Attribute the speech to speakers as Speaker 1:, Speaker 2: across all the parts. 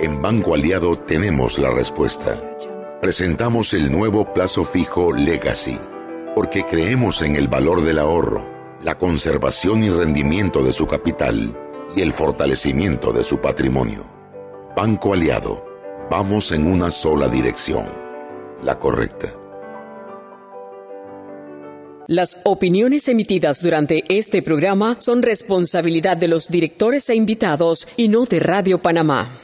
Speaker 1: En Banco Aliado tenemos la respuesta. Presentamos el nuevo plazo fijo Legacy, porque creemos en el valor del ahorro, la conservación y rendimiento de su capital y el fortalecimiento de su patrimonio. Banco Aliado, vamos en una sola dirección, la correcta.
Speaker 2: Las opiniones emitidas durante este programa son responsabilidad de los directores e invitados y no de Radio Panamá.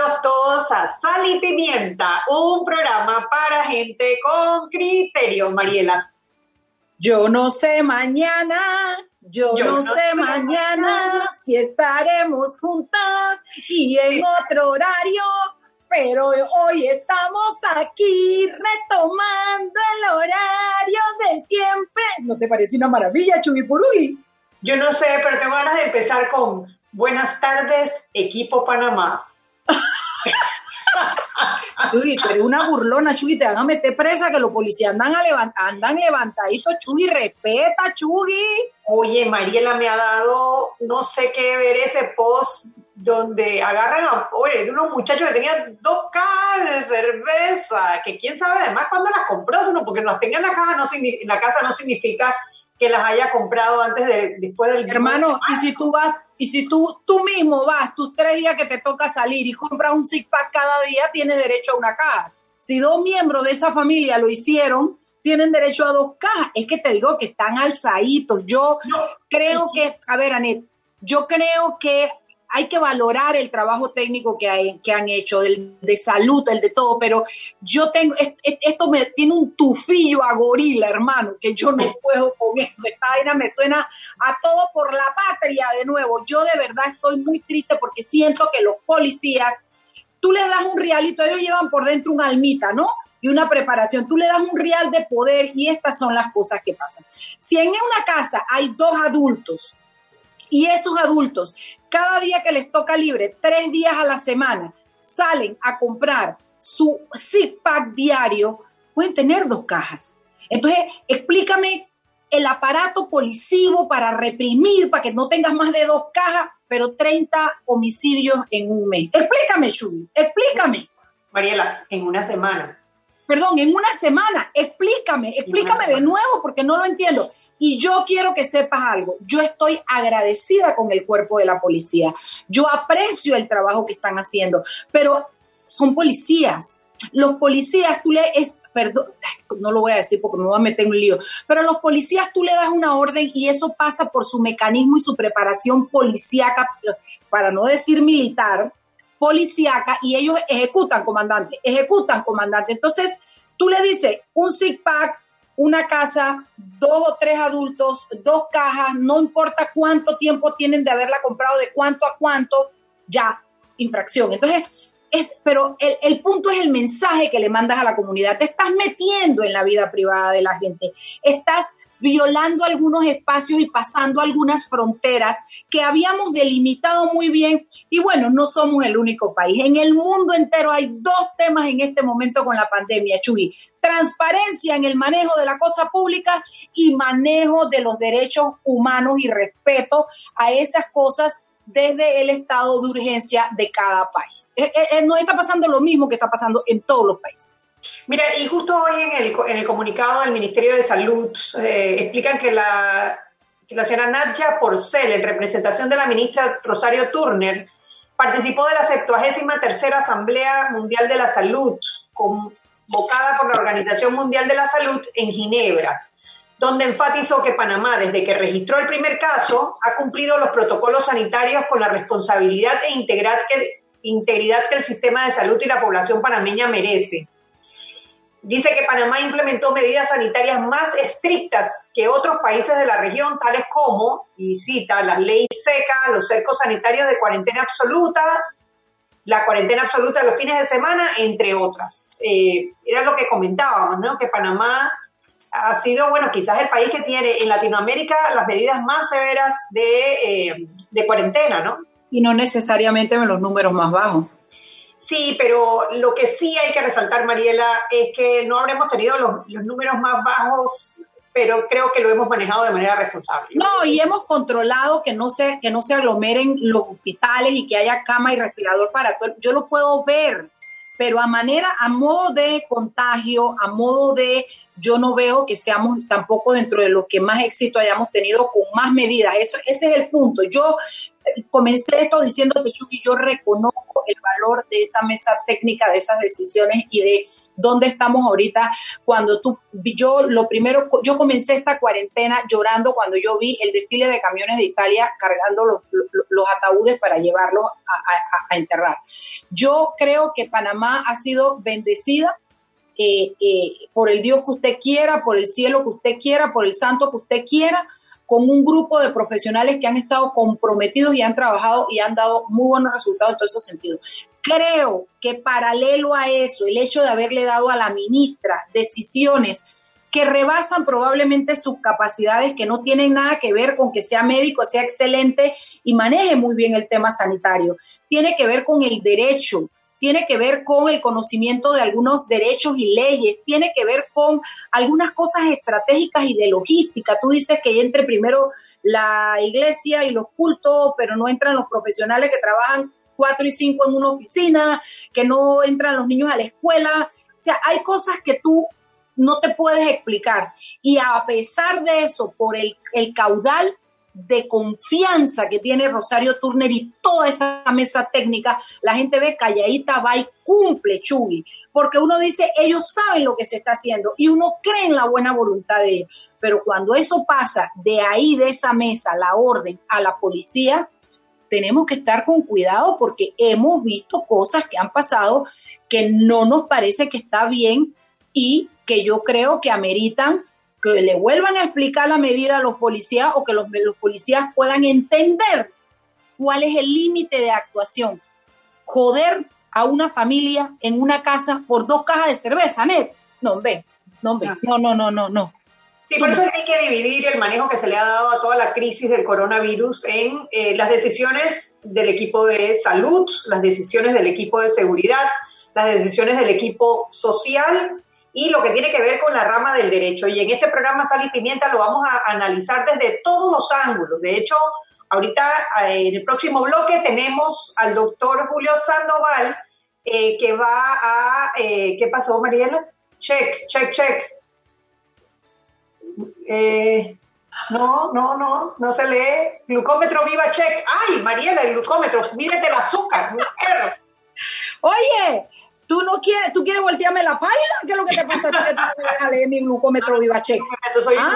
Speaker 3: Bienvenidos todos a Sal y Pimienta, un programa para gente con criterio, Mariela.
Speaker 4: Yo no sé mañana, yo, no, sé, mañana si estaremos juntas y en otro horario, pero hoy estamos aquí retomando el horario de siempre. ¿No te parece una maravilla, Chubipurugui?
Speaker 3: Yo no sé, pero tengo ganas de empezar con Buenas tardes, equipo Panamá.
Speaker 4: Chuy, tú eres una burlona, Chuy, te van a meter presa que los policías andan, a andan levantaditos, Chuy, respeta, Chuy.
Speaker 3: Oye, Mariela me ha dado, no sé qué ver ese post donde agarran a oye, unos muchachos que tenían dos cajas de cerveza, que quién sabe además cuándo las compró uno, porque las tenga en la, caja no, en la casa no significa que las haya comprado antes de, después del...
Speaker 4: Hermano, y si tú vas y si tú, tú mismo vas tus tres días que te toca salir y compras un six pack cada día, tienes derecho a una caja. Si dos miembros de esa familia lo hicieron, tienen derecho a dos cajas. Es que te digo que están alzaditos. Yo creo que, a ver, Anet, yo creo que hay que valorar el trabajo técnico que, hay, que han hecho, el de salud, el de todo, pero yo tengo, esto me tiene un tufillo a gorila, hermano, que yo no puedo con esto. Esta vaina me suena a todo por la patria de nuevo. Yo de verdad estoy muy triste porque siento que los policías, tú les das un realito, ellos llevan por dentro un almita, ¿no? y una preparación. Tú le das un real de poder y estas son las cosas que pasan. Si en una casa hay dos adultos y esos adultos, cada día que les toca libre, tres días a la semana, salen a comprar su pack diario, pueden tener dos cajas. Entonces, explícame el aparato policivo para reprimir, para que no tengas más de dos cajas, pero 30 homicidios en un mes. Explícame, Chuy, explícame.
Speaker 3: Mariela, en una semana.
Speaker 4: Perdón, en una semana, explícame, explícame de nuevo porque no lo entiendo. Y yo quiero que sepas algo, yo estoy agradecida con el cuerpo de la policía, yo aprecio el trabajo que están haciendo, pero son policías. Los policías, tú le, es, perdón, no lo voy a decir porque me voy a meter en un lío, pero los policías tú le das una orden y eso pasa por su mecanismo y su preparación policíaca, para no decir militar, policíaca, y ellos ejecutan, comandante, ejecutan, comandante. Entonces, tú le dices un six pack, una casa, dos o tres adultos, dos cajas, no importa cuánto tiempo tienen de haberla comprado, de cuánto a cuánto, ya, infracción. Entonces, es, pero el, el, punto es el mensaje que le mandas a la comunidad. Te estás metiendo en la vida privada de la gente. Estás violando algunos espacios y pasando algunas fronteras que habíamos delimitado muy bien. Y bueno, no somos el único país. En el mundo entero hay dos temas en este momento con la pandemia, Chuy. Transparencia en el manejo de la cosa pública y manejo de los derechos humanos y respeto a esas cosas desde el estado de urgencia de cada país. Eh, eh, eh, no está pasando lo mismo que está pasando en todos los países.
Speaker 3: Mira, y justo hoy en el, comunicado del Ministerio de Salud eh, explican que la, que la señora Nadia Porcel, en representación de la ministra Rosario Turner, participó de la 73 Asamblea Mundial de la Salud, convocada por la Organización Mundial de la Salud en Ginebra, donde enfatizó que Panamá, desde que registró el primer caso, ha cumplido los protocolos sanitarios con la responsabilidad e integridad que, integridad que el sistema de salud y la población panameña merece Dice que Panamá implementó medidas sanitarias más estrictas que otros países de la región, tales como, y cita, la ley seca, los cercos sanitarios de cuarentena absoluta, la cuarentena absoluta los fines de semana, entre otras. Eh, era lo que comentábamos, ¿no? Que Panamá ha sido, bueno, quizás el país que tiene en Latinoamérica las medidas más severas de, eh, de cuarentena, ¿no?
Speaker 4: Y no necesariamente en los números más bajos.
Speaker 3: Sí, pero lo que sí hay que resaltar, Mariela, es que no habremos tenido los, números más bajos pero creo que lo hemos manejado de manera responsable.
Speaker 4: No, y hemos controlado que no se, que no se aglomeren los hospitales y que haya cama y respirador para todo. Yo lo puedo ver, pero a manera, a modo de contagio, a modo de, yo no veo que seamos tampoco dentro de lo que más éxito hayamos tenido con más medidas. Eso, ese es el punto. Yo comencé esto diciendo que yo reconozco el valor de esa mesa técnica, de esas decisiones y de dónde estamos ahorita. Cuando tú, yo lo primero, yo comencé esta cuarentena llorando cuando yo vi el desfile de camiones de Italia cargando los, ataúdes para llevarlos a, enterrar. Yo creo que Panamá ha sido bendecida eh, eh, por el Dios que usted quiera, por el cielo que usted quiera, por el santo que usted quiera, con un grupo de profesionales que han estado comprometidos y han trabajado y han dado muy buenos resultados en todos esos sentidos. Creo que paralelo a eso, el hecho de haberle dado a la ministra decisiones que rebasan probablemente sus capacidades, que no tienen nada que ver con que sea médico, sea excelente y maneje muy bien el tema sanitario. Tiene que ver con el derecho, tiene que ver con el conocimiento de algunos derechos y leyes, tiene que ver con algunas cosas estratégicas y de logística. Tú dices que entre primero la iglesia y los cultos, pero no entran los profesionales que trabajan cuatro y cinco en una oficina, que no entran los niños a la escuela. O sea, hay cosas que tú no te puedes explicar. Y a pesar de eso, por el, el caudal de confianza que tiene Rosario Turner y toda esa mesa técnica, la gente ve calladita, va y cumple Chuy, porque uno dice, ellos saben lo que se está haciendo y uno cree en la buena voluntad de ellos. Pero cuando eso pasa de ahí, de esa mesa, la orden a la policía, tenemos que estar con cuidado porque hemos visto cosas que han pasado que no nos parece que está bien y que yo creo que ameritan que le vuelvan a explicar la medida a los policías o que los, policías puedan entender cuál es el límite de actuación. Joder a una familia en una casa por dos cajas de cerveza, Net. No, ve, no, ve. No, no, no, no, no.
Speaker 3: Sí, por eso hay que dividir el manejo que se le ha dado a toda la crisis del coronavirus en eh, las decisiones del equipo de salud, las decisiones del equipo de seguridad, las decisiones del equipo social y lo que tiene que ver con la rama del derecho. Y en este programa Sal y Pimienta lo vamos a analizar desde todos los ángulos. De hecho, ahorita eh, en el próximo bloque tenemos al doctor Julio Sandoval eh, que va a... Eh, ¿Qué pasó, Mariela? Check, check, check. no, no, no, no se lee. Glucómetro viva check. Ay, Mariela, el glucómetro, mírate el azúcar.
Speaker 4: Oye, ¿Tú no quieres, tú quieres voltearme la página? ¿Qué es lo que te pasa? Leer mi glucómetro VivaCheck. ¿Ah?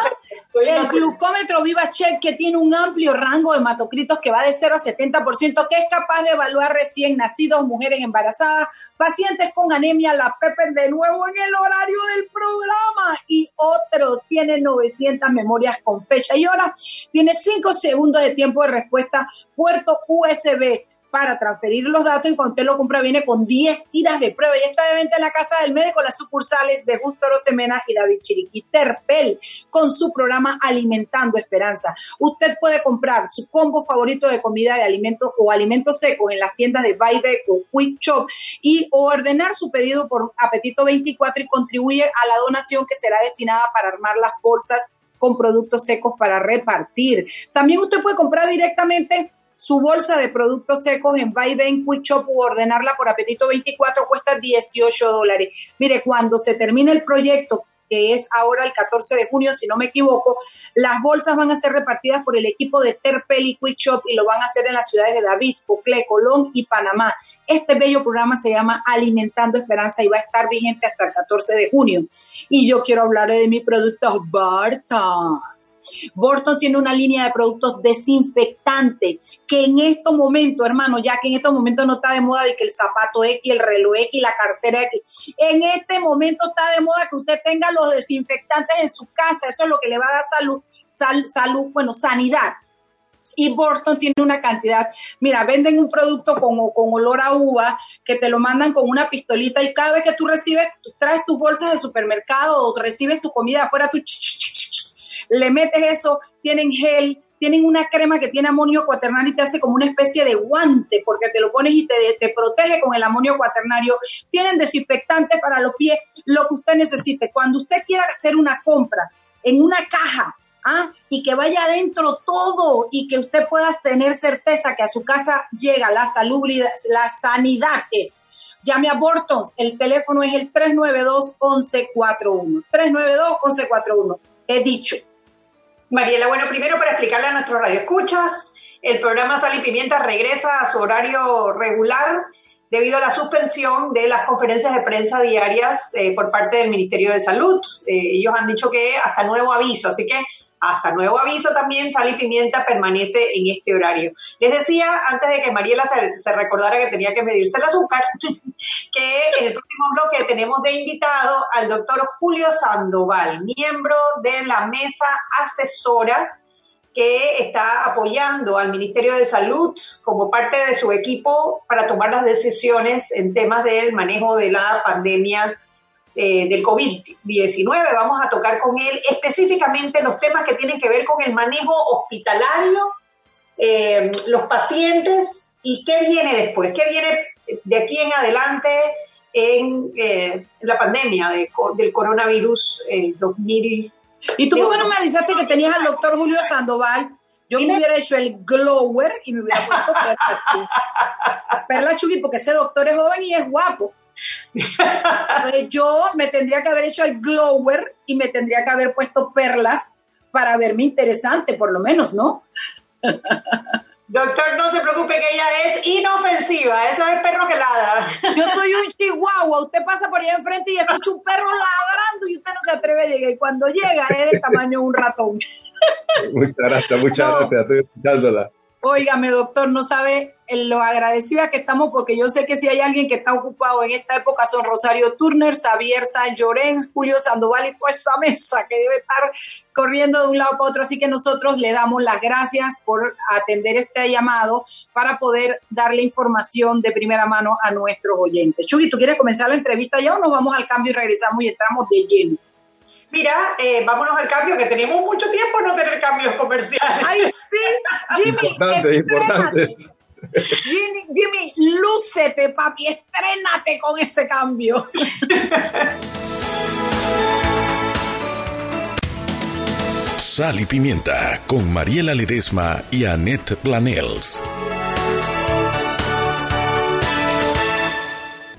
Speaker 4: El glucómetro VivaCheck que tiene un amplio rango de hematocritos que va de 0 a 70%, que es capaz de evaluar recién nacidos, mujeres embarazadas, pacientes con anemia, la PEPER de nuevo en el horario del programa y otros. Tiene 900 memorias con fecha y hora. Tiene 5 segundos de tiempo de respuesta, puerto USB para transferir los datos y cuando usted lo compra viene con 10 tiras de prueba. Y está de venta en la casa del médico las sucursales de Justo Rosemena y David Chiriquí. Terpel con su programa Alimentando Esperanza. Usted puede comprar su combo favorito de comida de alimentos o alimentos secos en las tiendas de Buyback o Quick Shop y ordenar su pedido por Apetito 24 y contribuye a la donación que será destinada para armar las bolsas con productos secos para repartir. También usted puede comprar directamente su bolsa de productos secos en Vaivén Quick Shop o ordenarla por Apetito 24 cuesta 18 dólares. Mire, cuando se termine el proyecto, que es ahora el 14 de junio, si no me equivoco, las bolsas van a ser repartidas por el equipo de Terpel y Quick Shop y lo van a hacer en las ciudades de David, Cocle, Colón y Panamá. Este bello programa se llama Alimentando Esperanza y va a estar vigente hasta el 14 de junio. Y yo quiero hablar de mi producto Barton. Borton tiene una línea de productos desinfectantes que en estos momentos, hermano, ya que en estos momentos no está de moda de que el zapato X, el reloj X, la cartera X, en este momento está de moda que usted tenga los desinfectantes en su casa, eso es lo que le va a dar salud, salud, bueno, sanidad y Borton tiene una cantidad, mira, venden un producto con, con, olor a uva que te lo mandan con una pistolita y cada vez que tú recibes, tú traes tus bolsas de supermercado o recibes tu comida afuera, tú le metes eso, tienen gel, tienen una crema que tiene amonio cuaternario y te hace como una especie de guante porque te lo pones y te, te protege con el amonio cuaternario. Tienen desinfectante para los pies, lo que usted necesite. Cuando usted quiera hacer una compra en una caja, ¿Ah? y que vaya adentro todo y que usted pueda tener certeza que a su casa llega la salubridad, la sanidad es. Llame a Bortons, el teléfono es el 392-1141. 392-1141, he dicho.
Speaker 3: Mariela, bueno, primero para explicarle a nuestros radioescuchas, el programa Sal y Pimienta regresa a su horario regular debido a la suspensión de las conferencias de prensa diarias eh, por parte del Ministerio de Salud. Eh, ellos han dicho que hasta nuevo aviso, así que hasta nuevo aviso también Sal y Pimienta permanece en este horario. Les decía antes de que Mariela se, se recordara que tenía que medirse el azúcar, que en el próximo bloque tenemos de invitado al doctor Julio Sandoval, miembro de la mesa asesora que está apoyando al Ministerio de Salud como parte de su equipo para tomar las decisiones en temas del manejo de la pandemia eh, del COVID-19. Vamos a tocar con él específicamente los temas que tienen que ver con el manejo hospitalario, eh, los pacientes y qué viene después, qué viene de aquí en adelante en eh, la pandemia del coronavirus 2000.
Speaker 4: ¿Y tú por qué no me avisaste que tenías al doctor Julio Sandoval? Yo me hubiera hecho el glower y me hubiera puesto Perla Perla Chugui, porque ese doctor es joven y es guapo. Entonces yo me tendría que haber hecho el glower y me tendría que haber puesto perlas para verme interesante, por lo menos, ¿no?
Speaker 3: Doctor, no se preocupe que ella es inofensiva, eso es perro que ladra.
Speaker 4: Yo soy un chihuahua, usted pasa por allá enfrente y escucha un perro ladrando y usted no se atreve a llegar. Y cuando llega es del tamaño de un ratón.
Speaker 5: Muchas gracias, muchas gracias, estoy escuchándola.
Speaker 4: Óigame, doctor, no sabe lo agradecida que estamos porque yo sé que si hay alguien que está ocupado en esta época son Rosario Turner, Xavier San Llorens, Julio Sandoval y toda esa mesa que debe estar corriendo de un lado para otro. Así que nosotros le damos las gracias por atender este llamado para poder darle información de primera mano a nuestros oyentes. Chugi, ¿tú quieres comenzar la entrevista ya o nos vamos al cambio y regresamos y entramos de lleno?
Speaker 3: Mira, eh, vámonos al cambio, que tenemos mucho tiempo no tener cambios comerciales.
Speaker 4: ¡Ay, sí! Jimmy, importante, importante. Jimmy, Jimmy, lúcete, papi, estrénate con ese cambio.
Speaker 6: Sal y Pimienta con Mariela Ledesma y Annette Planels.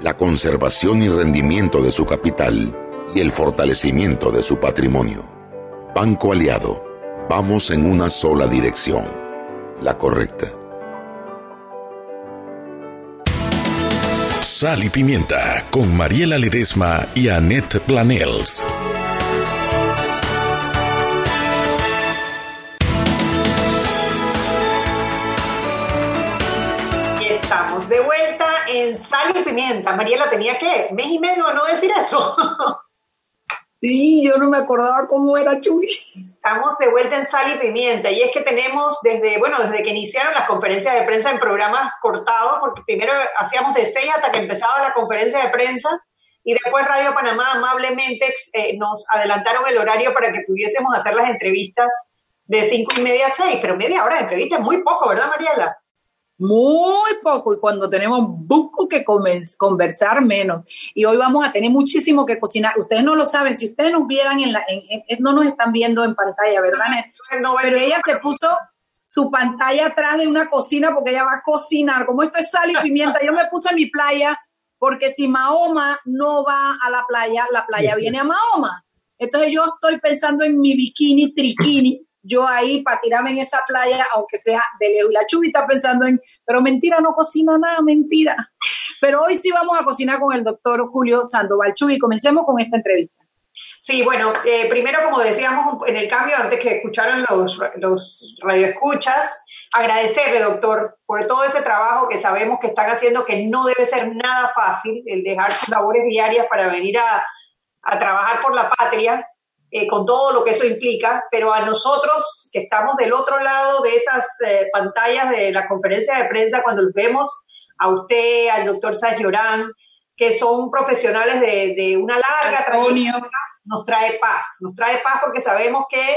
Speaker 1: la conservación y rendimiento de su capital y el fortalecimiento de su patrimonio. Banco Aliado, vamos en una sola dirección, la correcta.
Speaker 6: Sal y Pimienta con Mariela Ledesma y Annette Planels.
Speaker 3: estamos, de vuelta en Sal y Pimienta. Mariela tenía que mes y medio no decir eso.
Speaker 4: Sí, yo no me acordaba cómo era Chuy.
Speaker 3: Estamos de vuelta en Sal y Pimienta y es que tenemos desde, bueno, desde que iniciaron las conferencias de prensa en programas cortados, porque primero hacíamos de seis hasta que empezaba la conferencia de prensa y después Radio Panamá amablemente eh, nos adelantaron el horario para que pudiésemos hacer las entrevistas de cinco y media a seis, pero media hora de entrevista es muy poco, ¿verdad, Mariela?
Speaker 4: Muy poco y cuando tenemos poco que conversar menos. Y hoy vamos a tener muchísimo que cocinar. Ustedes no lo saben, si ustedes nos vieran en la, no nos están viendo en pantalla, ¿verdad? Pero ella se puso su pantalla atrás de una cocina porque ella va a cocinar. Como esto es sal y pimienta, yo me puse en mi playa porque si Mahoma no va a la playa, la playa viene a Mahoma. Entonces yo estoy pensando en mi bikini triquini yo ahí para tirarme en esa playa, aunque sea de lejos. Y la Chubi está pensando en, pero mentira, no cocina nada, mentira. Pero hoy sí vamos a cocinar con el doctor Julio Sandoval. Chubi, comencemos con esta entrevista.
Speaker 3: Sí, bueno, eh, primero, como decíamos en el cambio, antes que escucharan los, los radioescuchas, agradecerle, doctor, por todo ese trabajo que sabemos que están haciendo, que no debe ser nada fácil, el dejar sus labores diarias para venir a, a trabajar por la patria. Eh, con todo lo que eso implica, pero a nosotros que estamos del otro lado de esas eh, pantallas de la conferencia de prensa, cuando los vemos, a usted, al doctor Sáenz Orán, que son profesionales de, una larga trayectoria, nos trae paz, nos trae paz porque sabemos que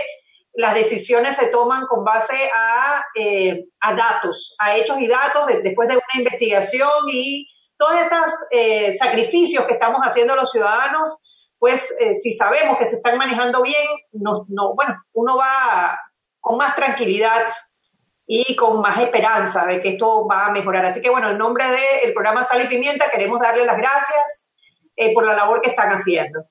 Speaker 3: las decisiones se toman con base a, eh, a datos, a hechos y datos después de una investigación y todos estos sacrificios que estamos haciendo los ciudadanos pues eh, si sabemos que se están manejando bien, no, no, bueno, uno va con más tranquilidad y con más esperanza de que esto va a mejorar. Así que bueno, en nombre del programa Sal y Pimienta queremos darle las gracias eh, por la labor que están haciendo.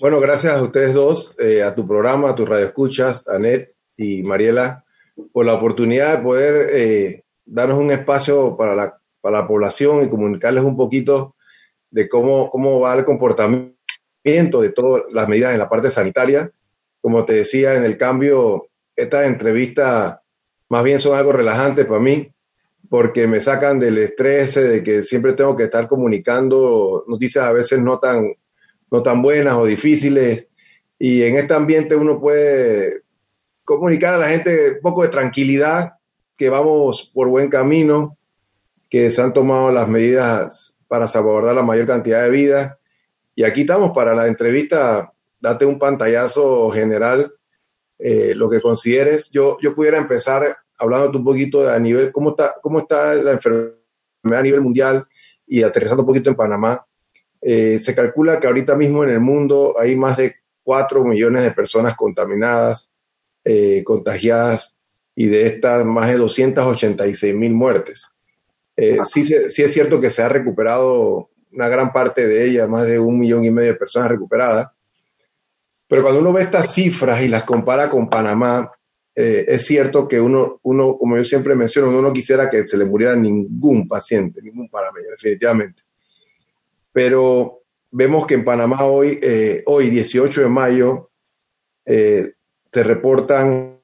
Speaker 5: Bueno, gracias a ustedes dos, eh, a tu programa, a tus radioescuchas, Anet y Mariela, por la oportunidad de poder darnos un espacio para la, para la población y comunicarles un poquito de cómo, cómo va el comportamiento de todas las medidas en la parte sanitaria. Como te decía en el cambio, estas entrevistas más bien son algo relajante para mí, porque me sacan del estrés de que siempre tengo que estar comunicando noticias a veces no tan, no tan buenas o difíciles. Y en este ambiente uno puede comunicar a la gente un poco de tranquilidad, que vamos por buen camino, que se han tomado las medidas para salvaguardar la mayor cantidad de vidas y aquí estamos para la entrevista, date un pantallazo general, eh, lo que consideres. Yo, yo pudiera empezar hablándote un poquito a nivel, cómo está, cómo está la enfermedad a nivel mundial y aterrizando un poquito en Panamá. Eh, se calcula que ahorita mismo en el mundo hay más de 4 millones de personas contaminadas, eh, contagiadas, y de estas más de 286 mil muertes. sí, sí es cierto que se ha recuperado una gran parte de ellas, más de un millón y medio de personas recuperadas. Pero cuando uno ve estas cifras y las compara con Panamá, eh, es cierto que uno, uno, como yo siempre menciono, uno no quisiera que se le muriera ningún paciente, ningún panameño, definitivamente. Pero vemos que en Panamá hoy, eh, hoy 18 de mayo, eh, se reportan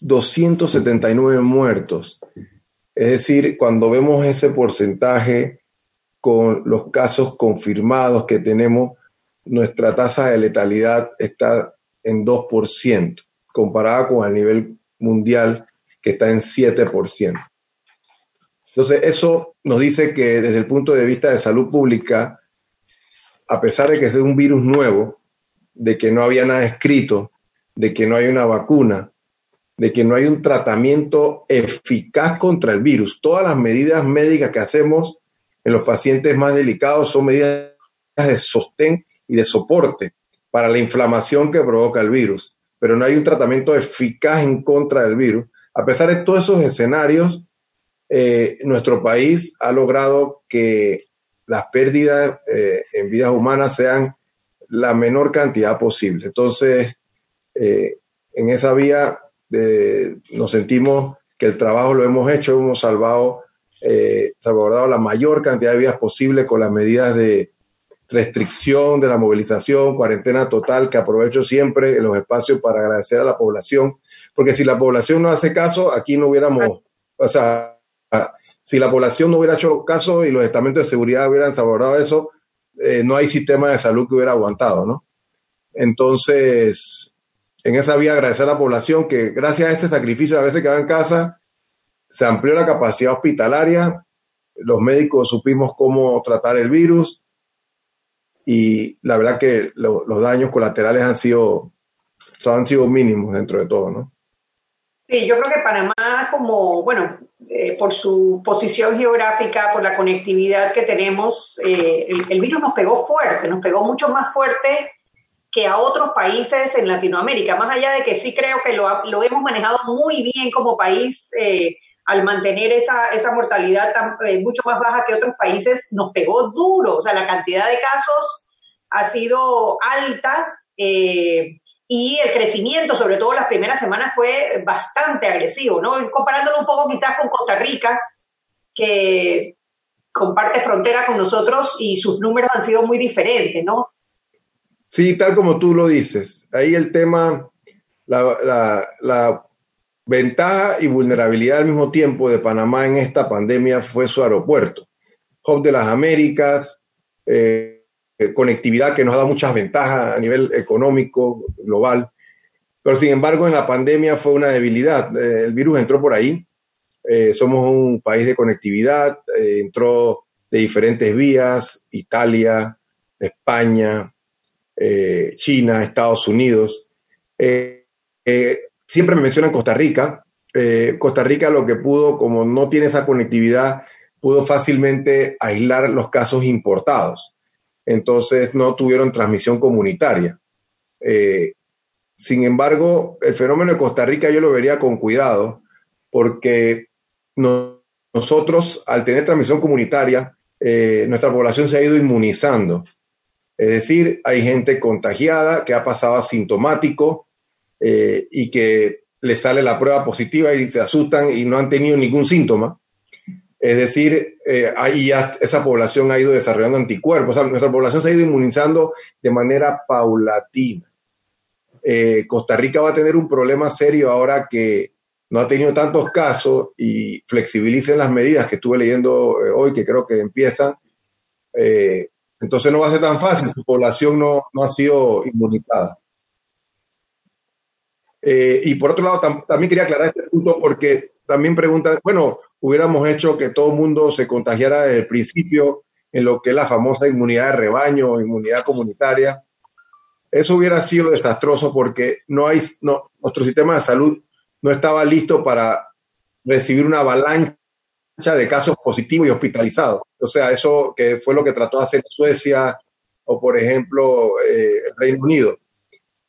Speaker 5: 279 muertos es decir, cuando vemos ese porcentaje con los casos confirmados que tenemos, nuestra tasa de letalidad está en 2%, comparada con el nivel mundial que está en 7%. Entonces, eso nos dice que desde el punto de vista de salud pública, a pesar de que es un virus nuevo, de que no había nada escrito, de que no hay una vacuna, de que no hay un tratamiento eficaz contra el virus. Todas las medidas médicas que hacemos en los pacientes más delicados son medidas de sostén y de soporte para la inflamación que provoca el virus, pero no hay un tratamiento eficaz en contra del virus. A pesar de todos esos escenarios, eh, nuestro país ha logrado que las pérdidas eh, en vidas humanas sean la menor cantidad posible. Entonces, eh, en esa vía nos sentimos que el trabajo lo hemos hecho, hemos salvado, eh, salvaguardado la mayor cantidad de vidas posible con las medidas de restricción de la movilización, cuarentena total, que aprovecho siempre en los espacios para agradecer a la población, porque si la población no hace caso, aquí no hubiéramos o sea, si la población no hubiera hecho caso y los estamentos de seguridad hubieran salvaguardado eso, eh, no hay sistema de salud que hubiera aguantado, ¿no? Entonces, en esa vía agradecer a la población que gracias a ese sacrificio a veces quedaba en casa, se amplió la capacidad hospitalaria, los médicos supimos cómo tratar el virus y la verdad que los daños colaterales han sido, han sido mínimos dentro de todo, ¿no?
Speaker 3: Sí, yo creo que Panamá, como, bueno, eh, por su posición geográfica, por la conectividad que tenemos, eh, el, virus nos pegó fuerte, nos pegó mucho más fuerte que a otros países en Latinoamérica, más allá de que sí creo que lo, lo hemos manejado muy bien como país eh, al mantener esa, esa mortalidad tan, mucho más baja que otros países, nos pegó duro, o sea, la cantidad de casos ha sido alta. Eh, y el crecimiento, sobre todo las primeras semanas, fue bastante agresivo, ¿no? Comparándolo un poco quizás con Costa Rica, que comparte frontera con nosotros y sus números han sido muy diferentes, ¿no?
Speaker 5: Sí, tal como tú lo dices. Ahí el tema, la, ventaja y vulnerabilidad al mismo tiempo de Panamá en esta pandemia fue su aeropuerto. Hub de las Américas, eh, eh, conectividad que nos da muchas ventajas a nivel económico, global. Pero sin embargo, en la pandemia fue una debilidad. Eh, el virus entró por ahí. Somos un país de conectividad, entró de diferentes vías, Italia, España, China, Estados Unidos. siempre me mencionan Costa Rica. Costa Rica lo que pudo, como no tiene esa conectividad, pudo fácilmente aislar los casos importados entonces no tuvieron transmisión comunitaria. Eh, sin embargo, el fenómeno de Costa Rica yo lo vería con cuidado, porque nosotros, al tener transmisión comunitaria, eh, nuestra población se ha ido inmunizando. Es decir, hay gente contagiada que ha pasado asintomático eh, y que le sale la prueba positiva y se asustan y no han tenido ningún síntoma. Es decir, eh, ahí ya esa población ha ido desarrollando anticuerpos. nuestra población se ha ido inmunizando de manera paulatina. Eh, Costa Rica va a tener un problema serio ahora que no ha tenido tantos casos y flexibilicen las medidas que estuve leyendo eh, hoy, que creo que empiezan. Entonces no va a ser tan fácil, su población no, no ha sido inmunizada. y por otro lado, también quería aclarar este punto porque también preguntan, bueno, hubiéramos hecho que todo el mundo se contagiara desde el principio en lo que es la famosa inmunidad de rebaño inmunidad comunitaria. Eso hubiera sido desastroso porque no hay, no, nuestro sistema de salud no estaba listo para recibir una avalancha de casos positivos y hospitalizados. O sea, eso que fue lo que trató de hacer Suecia o, por ejemplo, eh, el Reino Unido.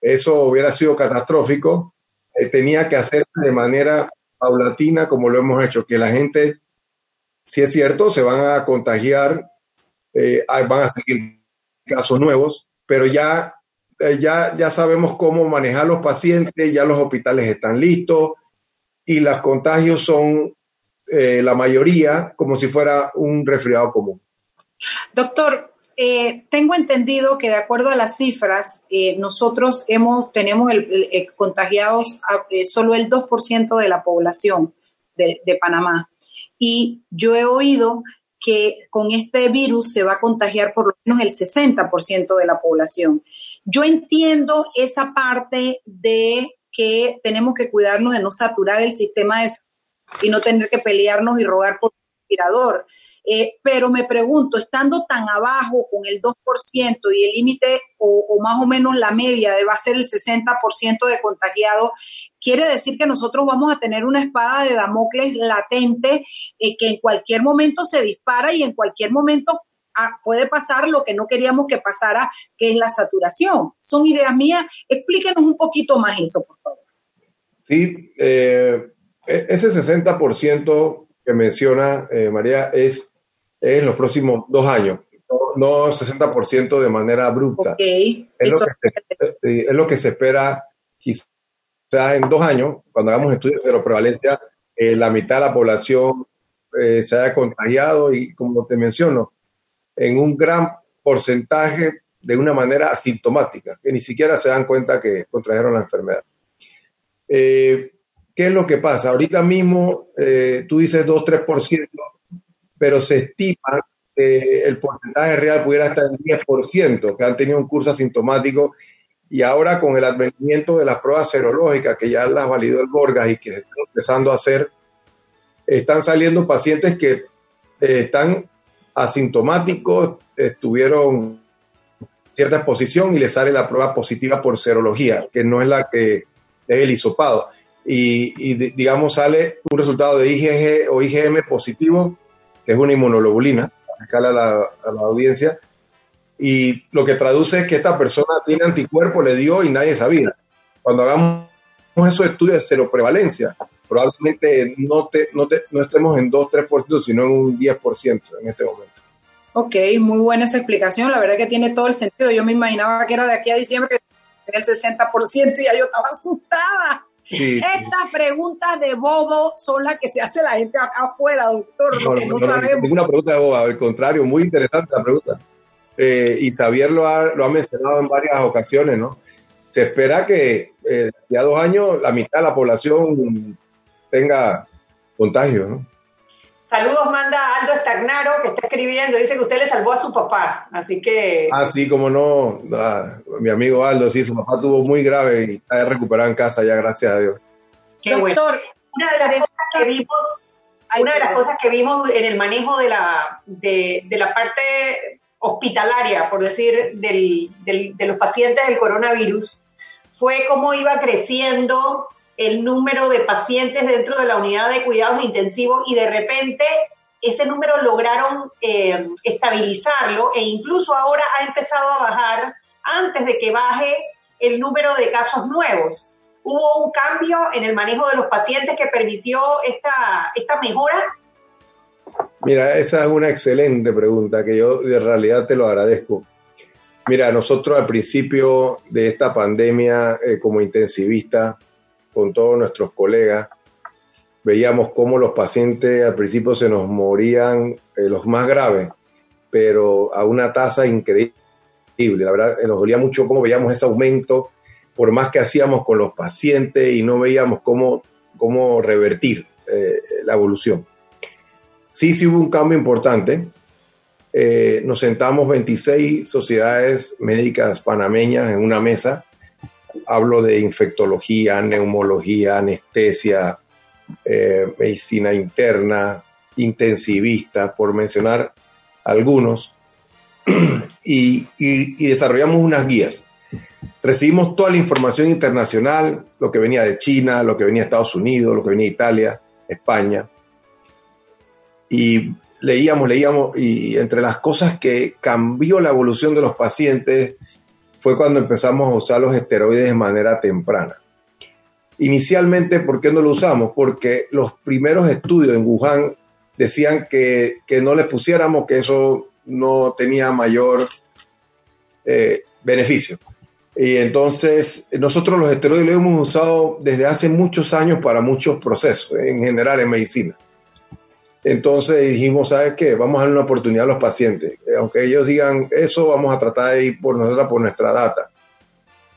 Speaker 5: Eso hubiera sido catastrófico. Eh, tenía que hacerse de manera paulatina como lo hemos hecho, que la gente, si es cierto, se van a contagiar, eh, van a seguir casos nuevos, pero ya, eh, ya, ya sabemos cómo manejar los pacientes, ya los hospitales están listos y los contagios son eh, la mayoría como si fuera un resfriado común.
Speaker 4: Doctor, eh, tengo entendido que de acuerdo a las cifras, eh, nosotros hemos, tenemos el, contagiados solo el 2% de la población de, de, Panamá. Y yo he oído que con este virus se va a contagiar por lo menos el 60% de la población. Yo entiendo esa parte de que tenemos que cuidarnos de no saturar el sistema de y no tener que pelearnos y rogar por un respirador. Eh, pero me pregunto, estando tan abajo con el 2% y el límite o, más o menos la media va a ser el 60% de contagiados, quiere decir que nosotros vamos a tener una espada de Damocles latente eh, que en cualquier momento se dispara y en cualquier momento ah, puede pasar lo que no queríamos que pasara, que es la saturación. Son ideas mías. Explíquenos un poquito más eso, por favor.
Speaker 5: Sí, eh, ese 60% que menciona María es en los próximos dos años, no 60% de manera abrupta. Es, lo que se, eh, es, lo que se, espera quizás en dos años, cuando hagamos estudios de prevalencia, eh, la mitad de la población eh, se haya contagiado y, como te menciono, en un gran porcentaje de una manera asintomática, que ni siquiera se dan cuenta que contrajeron la enfermedad. ¿Qué es lo que pasa? Ahorita mismo eh, tú dices 2-3%, pero se estima que el porcentaje real pudiera estar en 10%, que han tenido un curso asintomático y ahora con el advenimiento de las pruebas serológicas, que ya las validó el Borgas y que se están empezando a hacer, están saliendo pacientes que eh, están asintomáticos, tuvieron cierta exposición y le sale la prueba positiva por serología, que no es la que es el hisopado. Y, digamos, sale un resultado de IgG o IgM positivo, que es una inmunoglobulina, a la, a la audiencia, y lo que traduce es que esta persona tiene anticuerpo, le dio y nadie sabía. Cuando hagamos esos estudios de seroprevalencia, probablemente no, te, no, te, no estemos en 2-3%, sino en un 10% en este momento.
Speaker 4: Ok, muy buena esa explicación. La verdad que tiene todo el sentido. Yo me imaginaba que era de aquí a diciembre que tenía el 60% y ya yo estaba asustada. Estas preguntas de bobo son las que se hace la gente acá afuera, doctor. No, no,
Speaker 5: no, ninguna pregunta de bobo, al contrario, muy interesante la pregunta. Eh, y Xavier lo ha, lo ha mencionado en varias ocasiones, ¿no? Se espera que eh, ya dos años la mitad de la población tenga contagio, ¿no?
Speaker 3: Saludos manda Aldo Estagnaro, que está escribiendo, dice que usted le salvó a su papá, así que...
Speaker 5: Ah, sí, como no, ah, mi amigo Aldo, sí, su papá tuvo muy grave y está recuperado en casa ya, gracias a Dios.
Speaker 3: Qué Doctor, una de las cosas que vimos, una de las cosas que vimos en el manejo de la, de, de la parte hospitalaria, por decir, del, del, de los pacientes del coronavirus, fue cómo iba creciendo el número de pacientes dentro de la unidad de cuidados intensivos y de repente ese número lograron eh, estabilizarlo e incluso ahora ha empezado a bajar antes de que baje el número de casos nuevos. ¿Hubo un cambio en el manejo de los pacientes que permitió esta, esta mejora?
Speaker 5: Mira, esa es una excelente pregunta que yo en realidad te lo agradezco. Mira, nosotros al principio de esta pandemia eh, como intensivista, con todos nuestros colegas, veíamos cómo los pacientes al principio se nos morían, eh, los más graves, pero a una tasa increíble. La verdad, nos dolía mucho cómo veíamos ese aumento, por más que hacíamos con los pacientes y no veíamos cómo, cómo revertir eh, la evolución. Sí, sí hubo un cambio importante. Eh, nos sentamos 26 sociedades médicas panameñas en una mesa. Hablo de infectología, neumología, anestesia, eh, medicina interna, intensivista, por mencionar algunos, y, y, desarrollamos unas guías. Recibimos toda la información internacional, lo que venía de China, lo que venía de Estados Unidos, lo que venía de Italia, España, y leíamos, leíamos, y entre las cosas que cambió la evolución de los pacientes fue cuando empezamos a usar los esteroides de manera temprana. Inicialmente, ¿por qué no lo usamos? Porque los primeros estudios en Wuhan decían que, no les pusiéramos, que eso no tenía mayor eh, beneficio. Y entonces nosotros los esteroides los hemos usado desde hace muchos años para muchos procesos, en general en medicina. Entonces dijimos, ¿sabes qué? Vamos a dar una oportunidad a los pacientes. Eh, aunque ellos digan eso, vamos a tratar de ir por nosotros, por nuestra data.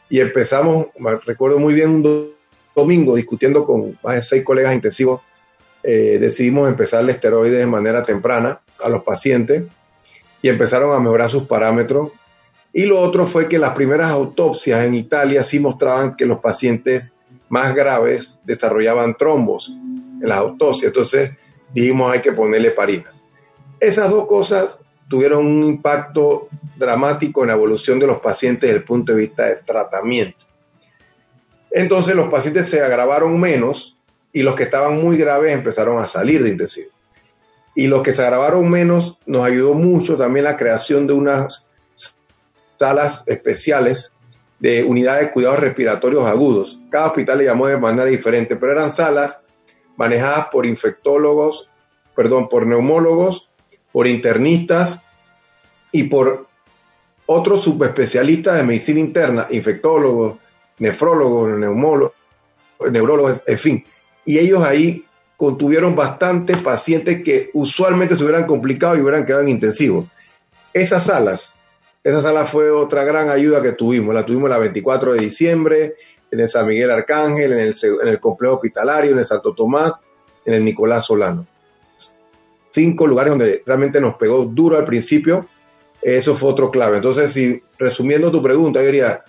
Speaker 5: Y empezamos, recuerdo muy bien un domingo discutiendo con más de seis colegas intensivos, eh, decidimos empezar el esteroide de manera temprana a los pacientes y empezaron a mejorar sus parámetros. Y lo otro fue que las primeras autopsias en Italia sí mostraban que los pacientes más graves desarrollaban trombos en las autopsias. Entonces, dijimos hay que ponerle parinas. Esas dos cosas tuvieron un impacto dramático en la evolución de los pacientes desde el punto de vista de tratamiento. Entonces los pacientes se agravaron menos y los que estaban muy graves empezaron a salir de intensivo. Y los que se agravaron menos nos ayudó mucho también la creación de unas salas especiales de unidades de cuidados respiratorios agudos. Cada hospital le llamó de manera diferente, pero eran salas manejadas por infectólogos, perdón, por neumólogos, por internistas y por otros subespecialistas de medicina interna, infectólogos, nefrólogos, neumólogos, neurólogos, en fin. Y ellos ahí contuvieron bastantes pacientes que usualmente se hubieran complicado y hubieran quedado en intensivo. Esas salas, esa sala fue otra gran ayuda que tuvimos. La tuvimos la 24 de diciembre, en el San Miguel Arcángel, en el, en el complejo hospitalario, en el Santo Tomás, en el Nicolás Solano. Cinco lugares donde realmente nos pegó duro al principio. Eso fue otro clave. Entonces, si resumiendo tu pregunta, yo diría,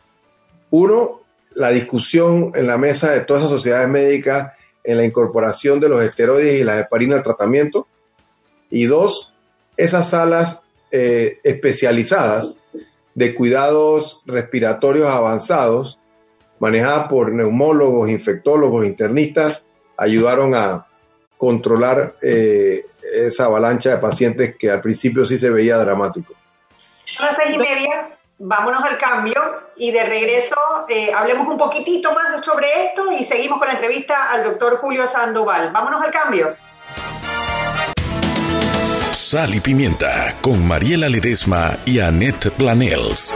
Speaker 5: uno, la discusión en la mesa de todas esas sociedades médicas en la incorporación de los esteroides y la heparina al tratamiento. Y dos, esas salas eh, especializadas de cuidados respiratorios avanzados, manejadas por neumólogos, infectólogos, internistas, ayudaron a controlar eh, esa avalancha de pacientes que al principio sí se veía dramático.
Speaker 3: A las seis y media, vámonos al cambio y de regreso eh, hablemos un poquitito más sobre esto y seguimos con la entrevista al doctor Julio Sandoval. Vámonos al cambio.
Speaker 6: Sal y Pimienta con Mariela Ledesma y Annette Planels.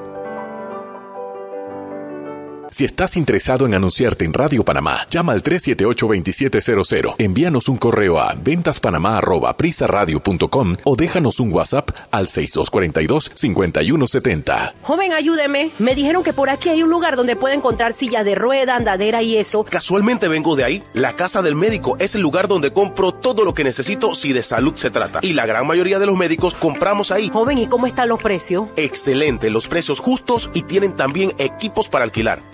Speaker 6: Si estás interesado en anunciarte en Radio Panamá, llama al 378-2700, envíanos un correo a ventaspanamá.prisaradio.com o déjanos un WhatsApp al 6242-5170.
Speaker 7: Joven, ayúdeme. Me dijeron que por aquí hay un lugar donde puede encontrar silla de rueda, andadera y eso.
Speaker 8: Casualmente vengo de ahí. La casa del médico es el lugar donde compro todo lo que necesito si de salud se trata. Y la gran mayoría de los médicos compramos ahí.
Speaker 7: Joven, ¿y cómo están los precios?
Speaker 8: Excelente, los precios justos y tienen también equipos para alquilar.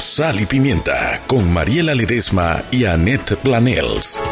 Speaker 6: Sal y Pimienta con Mariela Ledesma y Annette Planels.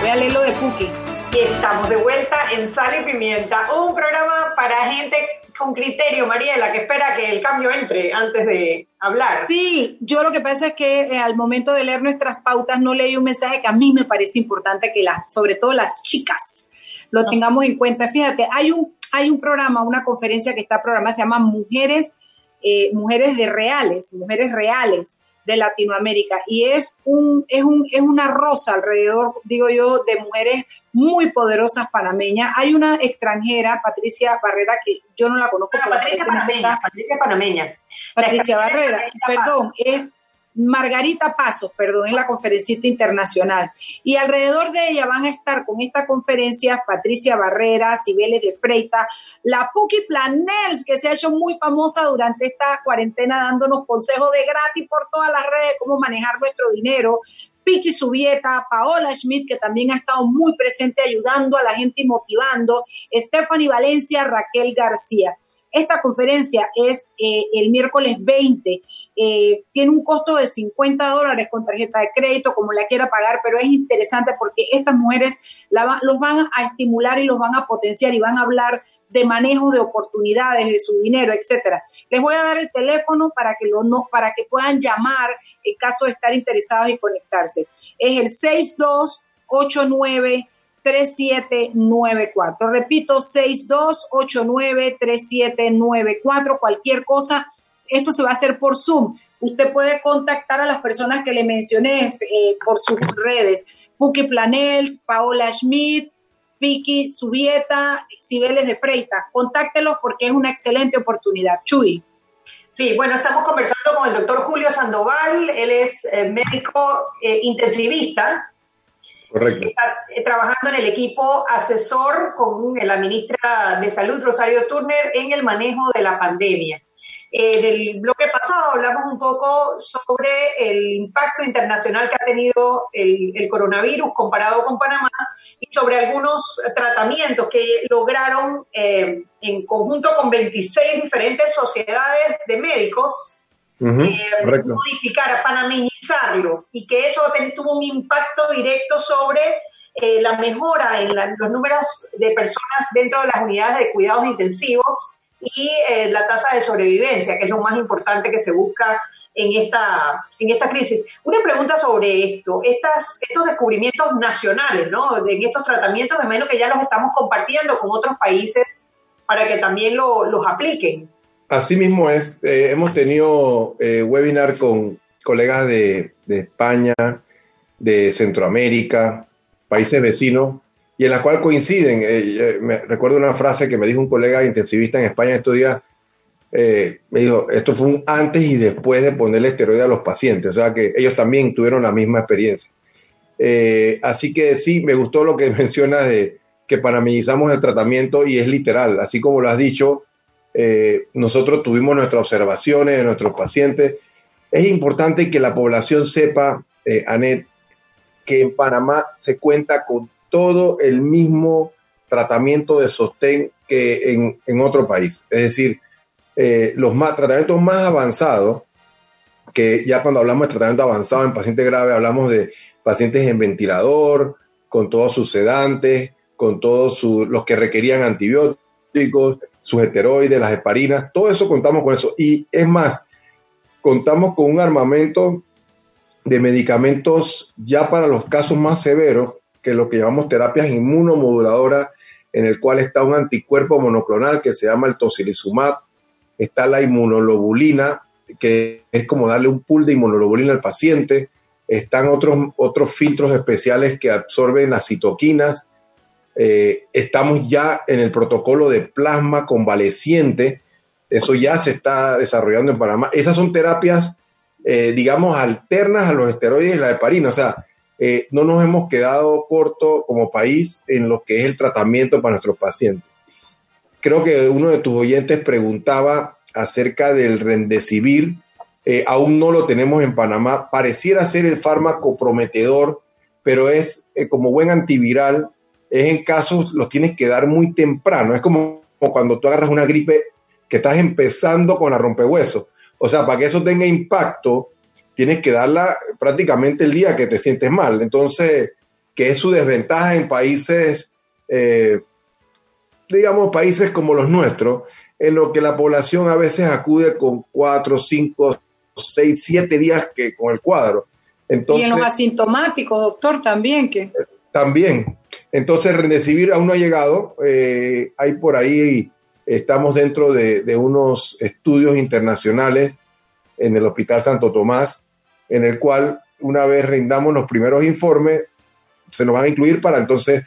Speaker 4: Voy a leer lo de Cookie.
Speaker 3: Y estamos de vuelta en Sal y Pimienta, un programa para gente con criterio, Mariela, que espera que el cambio entre antes de hablar.
Speaker 4: Sí, yo lo que pasa es que eh, al momento de leer nuestras pautas no leí un mensaje que a mí me parece importante que las, sobre todo las chicas, lo tengamos en cuenta. Fíjate, hay un hay un programa, una conferencia que está programada, se llama Mujeres, eh, Mujeres de Reales, Mujeres Reales de Latinoamérica. Y es, un, es, un, es una rosa alrededor, digo yo, de mujeres muy poderosas panameñas. Hay una extranjera, Patricia Barrera, que yo no la conozco.
Speaker 3: Patricia, Panameña, Patricia Panameña.
Speaker 4: Patricia Barrera, perdón, es Margarita Pasos, perdón, es la conferencista internacional. Y alrededor de ella van a estar con esta conferencia Patricia Barrera, Cibeles de Freita, la Puki Planels, que se ha hecho muy famosa durante esta cuarentena dándonos consejos de gratis por todas las redes, cómo manejar nuestro dinero. Piki Subieta, Paola Schmidt, que también ha estado muy presente ayudando a la gente y motivando, Stephanie Valencia, Raquel García. Esta conferencia es eh, el miércoles 20 eh, tiene un costo de 50 dólares con tarjeta de crédito, como la quiera pagar, pero es interesante porque estas mujeres los van a estimular y los van a potenciar y van a hablar de manejo de oportunidades, de su dinero, etcétera. Les voy a dar el teléfono para que, lo, no, para que puedan llamar en caso de estar interesados y conectarse. Es el 6289 3794. Repito, 6289 3794. Cualquier cosa esto se va a hacer por Zoom. Usted puede contactar a las personas que le mencioné eh, por sus redes. Puki Planels, Paola Schmidt, Vicky Subieta, Cibeles de Freita. Contáctelos porque es una excelente oportunidad. Chuy.
Speaker 3: Sí, bueno, estamos conversando con el doctor Julio Sandoval. Él es eh, médico eh, intensivista.
Speaker 5: Correcto.
Speaker 3: Está trabajando en el equipo asesor con la ministra de Salud, Rosario Turner, en el manejo de la pandemia. En el bloque pasado hablamos un poco sobre el impacto internacional que ha tenido el, coronavirus comparado con Panamá y sobre algunos tratamientos que lograron eh, en conjunto con 26 diferentes sociedades de médicos eh, modificar, panamizarlo y que eso tuvo un impacto directo sobre eh, la mejora en los números de personas dentro de las unidades de cuidados intensivos y eh, la tasa de sobrevivencia, que es lo más importante que se busca en esta, en esta crisis. Una pregunta sobre esto, estas, estos descubrimientos nacionales, ¿no? En estos tratamientos, de menos que ya los estamos compartiendo con otros países para que también los apliquen.
Speaker 5: Así mismo es, eh, hemos tenido eh, webinar con colegas de, de España, de Centroamérica, países vecinos, y en la cual coinciden. Eh, eh, me recuerdo una frase que me dijo un colega intensivista en España estos días. Eh, me dijo, esto fue un antes y después de ponerle esteroide a los pacientes, o sea que ellos también tuvieron la misma experiencia. así que sí, me gustó lo que menciona de que paraminizamos el tratamiento y es literal, así como lo has dicho, nosotros tuvimos nuestras observaciones de nuestros pacientes. Es importante que la población sepa, Anet, que en Panamá se cuenta con todo el mismo tratamiento de sostén que en, otro país. Es decir, eh, los más, tratamientos más avanzados, que ya cuando hablamos de tratamiento avanzado en pacientes graves, hablamos de pacientes en ventilador, con todos sus sedantes, con todos los que requerían antibióticos, sus esteroides, las heparinas, todo eso contamos con eso. Y es más, contamos con un armamento de medicamentos ya para los casos más severos que es lo que llamamos terapias inmunomoduladoras, en el cual está un anticuerpo monoclonal que se llama el tocilizumab, está la inmunoglobulina, que es como darle un pool de inmunoglobulina al paciente, están otros, otros filtros especiales que absorben las citoquinas, eh, estamos ya en el protocolo de plasma convaleciente, eso ya se está desarrollando en Panamá. Esas son terapias, eh, digamos, alternas a los esteroides y la heparina, o sea, eh, no nos hemos quedado corto como país en lo que es el tratamiento para nuestros pacientes. Creo que uno de tus oyentes preguntaba acerca del rendecibir. Eh, aún no lo tenemos en Panamá. Pareciera ser el fármaco prometedor, pero es eh, como buen antiviral. Es en casos, los tienes que dar muy temprano. Es como, como cuando tú agarras una gripe que estás empezando con la rompehuesos. O sea, para que eso tenga impacto, tienes que darla prácticamente el día que te sientes mal. Entonces, que es su desventaja en países, eh, digamos, países como los nuestros, en los que la población a veces acude con cuatro, cinco, seis, siete días que con el cuadro.
Speaker 4: Entonces, y en los asintomáticos, doctor, también que...
Speaker 5: También. Entonces, Rendecibir aún no ha llegado. Eh, hay por ahí, estamos dentro de, de unos estudios internacionales en el Hospital Santo Tomás en el cual una vez rindamos los primeros informes, se nos van a incluir para entonces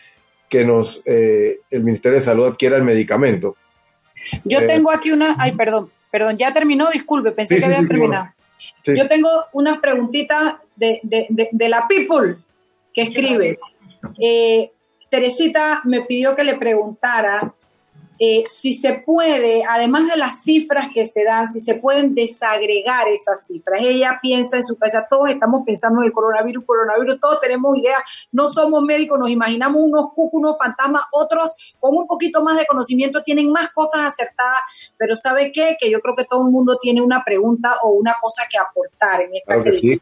Speaker 5: que nos eh, el Ministerio de Salud adquiera el medicamento.
Speaker 4: Yo eh, tengo aquí una, ay, perdón, perdón, ya terminó, disculpe, pensé que había terminado. Yo tengo una preguntita de, la People que escribe. Eh, Teresita me pidió que le preguntara eh, si se puede, además de las cifras que se dan, si se pueden desagregar esas cifras. Ella piensa en su cabeza, todos estamos pensando en el coronavirus, coronavirus, todos tenemos idea, no somos médicos, nos imaginamos unos cucos, unos fantasmas, otros con un poquito más de conocimiento tienen más cosas acertadas, pero ¿sabe qué? Que yo creo que todo el mundo tiene una pregunta o una cosa que aportar en esta crisis.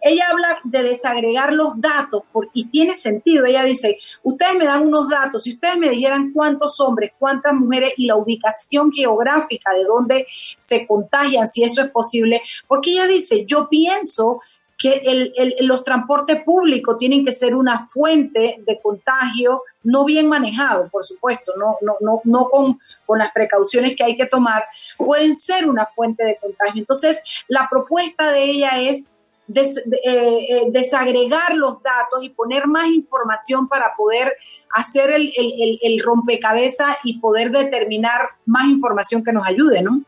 Speaker 4: Ella habla de desagregar los datos y tiene sentido. Ella dice, ustedes me dan unos datos, si ustedes me dijeran cuántos hombres, cuántas mujeres y la ubicación geográfica de dónde se contagian, si eso es posible, porque ella dice, yo pienso que los transportes públicos tienen que ser una fuente de contagio no bien manejado, por supuesto, no, no, no, no con, con las precauciones que hay que tomar, pueden ser una fuente de contagio. Entonces, la propuesta de ella es eh, eh, desagregar los datos y poner más información para poder hacer el, rompecabezas y poder determinar más información que nos ayude, ¿no?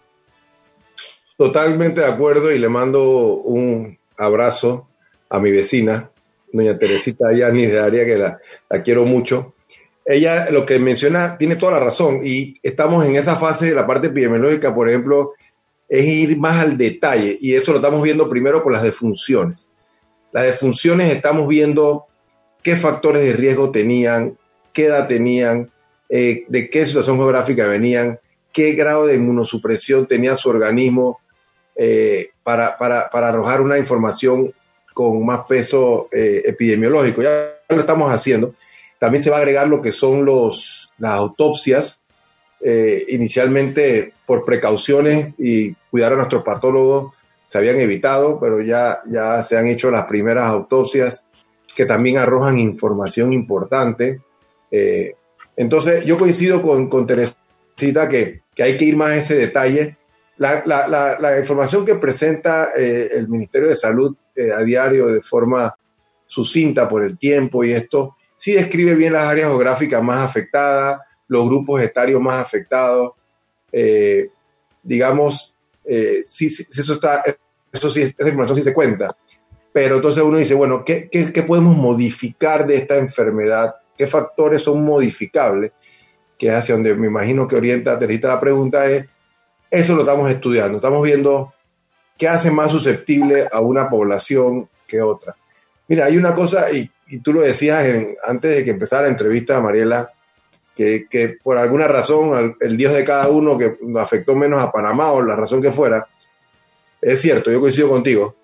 Speaker 5: Totalmente de acuerdo y le mando un abrazo a mi vecina, doña Teresita Yanis de Aria, que la, quiero mucho. Ella lo que menciona tiene toda la razón y estamos en esa fase de la parte epidemiológica, por ejemplo, es ir más al detalle y eso lo estamos viendo primero con las defunciones. Las defunciones estamos viendo qué factores de riesgo tenían, qué edad tenían, eh, de qué situación geográfica venían, qué grado de inmunosupresión tenía su organismo eh, para, arrojar una información con más peso eh, epidemiológico. Ya lo estamos haciendo. También se va a agregar lo que son los, las autopsias, inicialmente por precauciones y cuidar a nuestros patólogos se habían evitado, pero ya, ya se han hecho las primeras autopsias que también arrojan información importante. Eh, entonces, yo coincido con, con Teresita que, que, hay que ir más a ese detalle. La, la, la, información que presenta eh, el Ministerio de Salud eh, a diario de forma sucinta por el tiempo y esto, sí describe bien las áreas geográficas más afectadas, los grupos etarios más afectados. digamos, sí, sí, eso está, eso sí, esa información sí se cuenta. Pero entonces uno dice, bueno, ¿qué, qué, podemos modificar de esta enfermedad? ¿Qué factores son modificables? Que es hacia donde me imagino que orienta Terita la pregunta es, eso lo estamos estudiando, estamos viendo qué hace más susceptible a una población que otra. Mira, hay una cosa, y, y tú lo decías antes de que empezara la entrevista, Mariela, que, por alguna razón el Dios de cada uno que afectó menos a Panamá o la razón que fuera, es cierto, yo coincido contigo.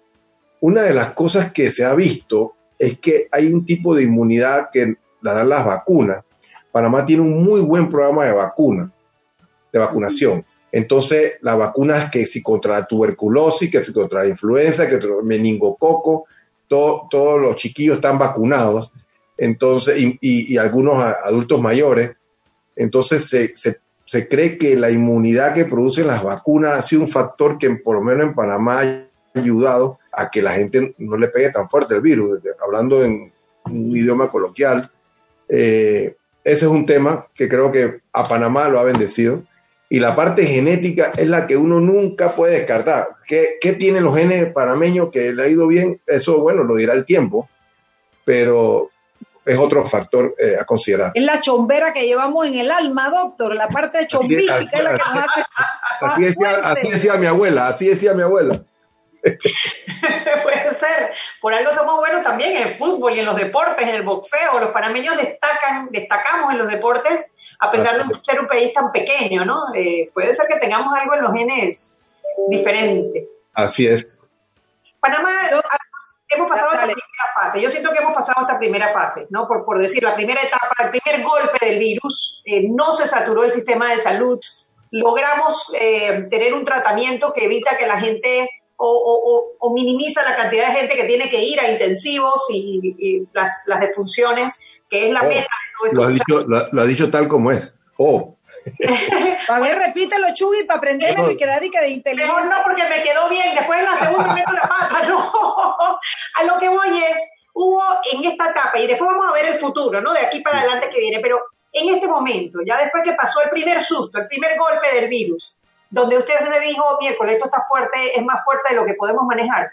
Speaker 5: Una de las cosas que se ha visto es que hay un tipo de inmunidad que la dan las vacunas. Panamá tiene un muy buen programa de vacuna, de vacunación. Entonces, las vacunas que si contra la tuberculosis, que si contra la influenza, que contra el meningococo, todos los chiquillos están vacunados. Entonces, y, algunos adultos mayores. Entonces, se, se cree que la inmunidad que producen las vacunas ha sido un factor que por lo menos en Panamá ha ayudado a que la gente no le pegue tan fuerte el virus, hablando en un idioma coloquial. Eh, ese es un tema que creo que a Panamá lo ha bendecido. Y la parte genética es la que uno nunca puede descartar. ¿Qué, qué tienen los genes panameños que le ha ido bien? Eso, bueno, lo dirá el tiempo. Pero es otro factor eh, a considerar.
Speaker 4: Es la chombera que llevamos en el alma, doctor, la parte chombística es la que nos hace.
Speaker 5: Así decía, así decía mi abuela, así decía mi abuela.
Speaker 3: Puede ser. Por algo somos buenos también en el fútbol y en los deportes, en el boxeo. Los panameños destacan, destacamos en los deportes a pesar de ser un país tan pequeño, ¿no? Eh, puede ser que tengamos algo en los genes diferente.
Speaker 5: Así es.
Speaker 3: Panamá, hemos pasado esta primera fase. Yo siento que hemos pasado esta primera fase, ¿no? Por, por decir, la primera etapa, el primer golpe del virus, eh, no se saturó el sistema de salud, logramos eh, tener un tratamiento que evita que la gente o, o, minimiza la cantidad de gente que tiene que ir a intensivos y, las, las, defunciones, que es la
Speaker 5: oh,
Speaker 3: meta
Speaker 5: de todo esto. Lo ha, dicho, lo, ha dicho tal como es. Oh,
Speaker 4: a ver, repítelo, Chuy, para aprenderme y quedar y que de inteligente.
Speaker 3: Mejor no, porque me quedó bien. Después en la segunda meto la pata. No. A lo que voy es, hubo en esta etapa, y después vamos a ver el futuro, ¿no? De aquí para adelante que viene, pero en este momento, ya después que pasó el primer susto, el primer golpe del virus, donde usted se dijo, miércoles, esto está fuerte, es más fuerte de lo que podemos manejar.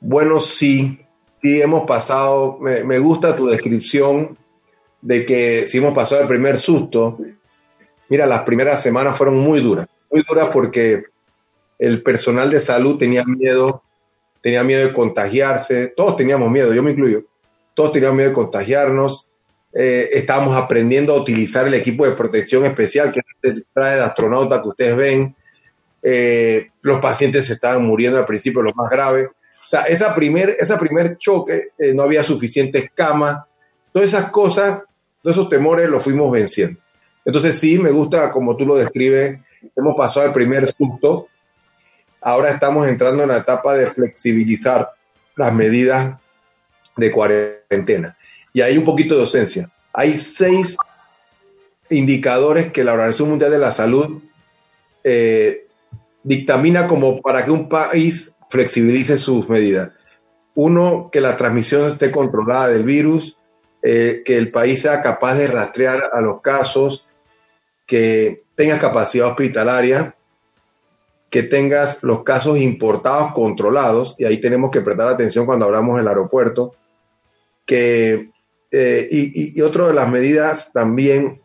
Speaker 5: Bueno, sí, sí hemos pasado, me, me gusta tu descripción de que si hemos pasado el primer susto, mira, las primeras semanas fueron muy duras, muy duras porque el personal de salud tenía miedo, tenía miedo de contagiarse, todos teníamos miedo, yo me incluyo, todos teníamos miedo de contagiarnos, eh, estábamos aprendiendo a utilizar el equipo de protección especial que traje de astronauta que ustedes ven, eh, los pacientes se estaban muriendo al principio, lo más grave. O sea, esa primer, primer choque, eh, no había suficientes camas, todas esas cosas todos esos temores los fuimos venciendo. Entonces sí, me gusta como tú lo describes, hemos pasado el primer susto, ahora estamos entrando en la etapa de flexibilizar las medidas de cuarentena. Y hay un poquito de docencia. Hay seis indicadores que la Organización Mundial de la Salud eh, dictamina como para que un país flexibilice sus medidas. Uno, que la transmisión esté controlada del virus. Eh, que el país sea capaz de rastrear a los casos, que tengas capacidad hospitalaria, que tengas los casos importados controlados, y ahí tenemos que prestar atención cuando hablamos del aeropuerto, que, eh, y, y, otra de las medidas también,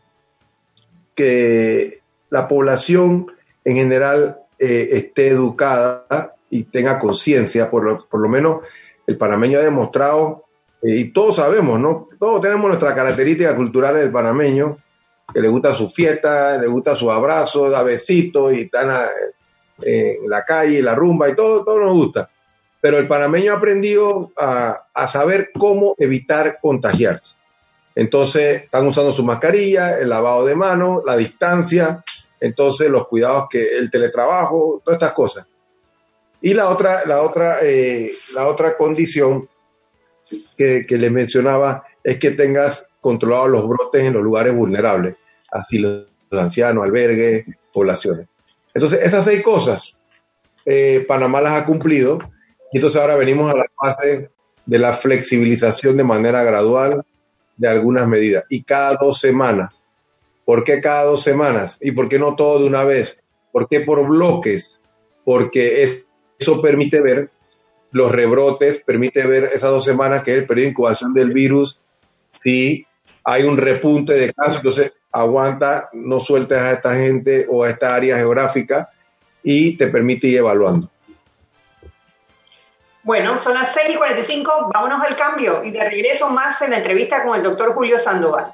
Speaker 5: que la población en general eh, esté educada y tenga conciencia, por lo, por lo menos el panameño ha demostrado, y todos sabemos, ¿no? Todos tenemos nuestras características culturales del panameño, que le gusta su fiesta, le gusta su abrazo, da besitos y están en la calle, la rumba y todo, todo nos gusta. Pero el panameño ha aprendido a, a saber cómo evitar contagiarse. Entonces están usando su mascarilla, el lavado de manos, la distancia, entonces los cuidados que el teletrabajo, todas estas cosas. Y la otra, la otra, eh, la otra condición que, que les mencionaba es que tengas controlados los brotes en los lugares vulnerables, así los ancianos, albergues, poblaciones. Entonces, esas seis cosas, eh, Panamá las ha cumplido y entonces ahora venimos a la fase de la flexibilización de manera gradual de algunas medidas y cada dos semanas. ¿Por qué cada dos semanas? ¿Y por qué no todo de una vez? ¿Por qué por bloques? Porque eso permite ver los rebrotes, permite ver esas dos semanas que es el periodo de incubación del virus, si hay un repunte de casos, entonces aguanta, no sueltes a esta gente o a esta área geográfica y te permite ir evaluando.
Speaker 3: Bueno, son las 6 y 45, vámonos al cambio y de regreso más en la entrevista con el doctor Julio Sandoval.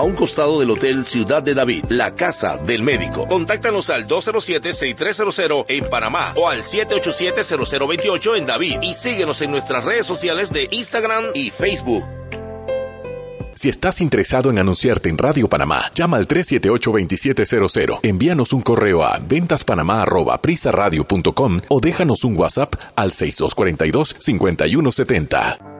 Speaker 9: a un costado del Hotel Ciudad de David, la casa del médico.
Speaker 10: Contáctanos al 207-6300 en Panamá o al 787-0028 en David y síguenos en nuestras redes sociales de Instagram y Facebook.
Speaker 6: Si estás interesado en anunciarte en Radio Panamá, llama al 378-2700, envíanos un correo a ventaspanamá.prisaradio.com o déjanos un WhatsApp al 6242-5170.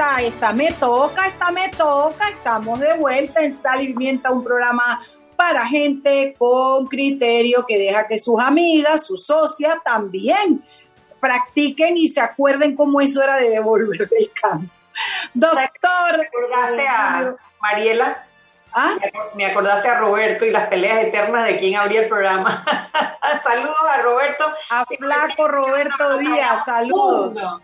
Speaker 4: Vuelta, esta me toca, esta me toca, estamos de vuelta en Sal y Pimienta, un programa para gente con criterio que deja que sus amigas, sus socias también practiquen y se acuerden cómo eso era de devolver del campo. Doctor.
Speaker 3: ¿Me acordaste a Mariela?
Speaker 4: ¿Ah?
Speaker 3: Me acordaste a Roberto y las peleas eternas de quién abría el programa. saludos a Roberto.
Speaker 4: A Flaco Roberto Díaz, saludos.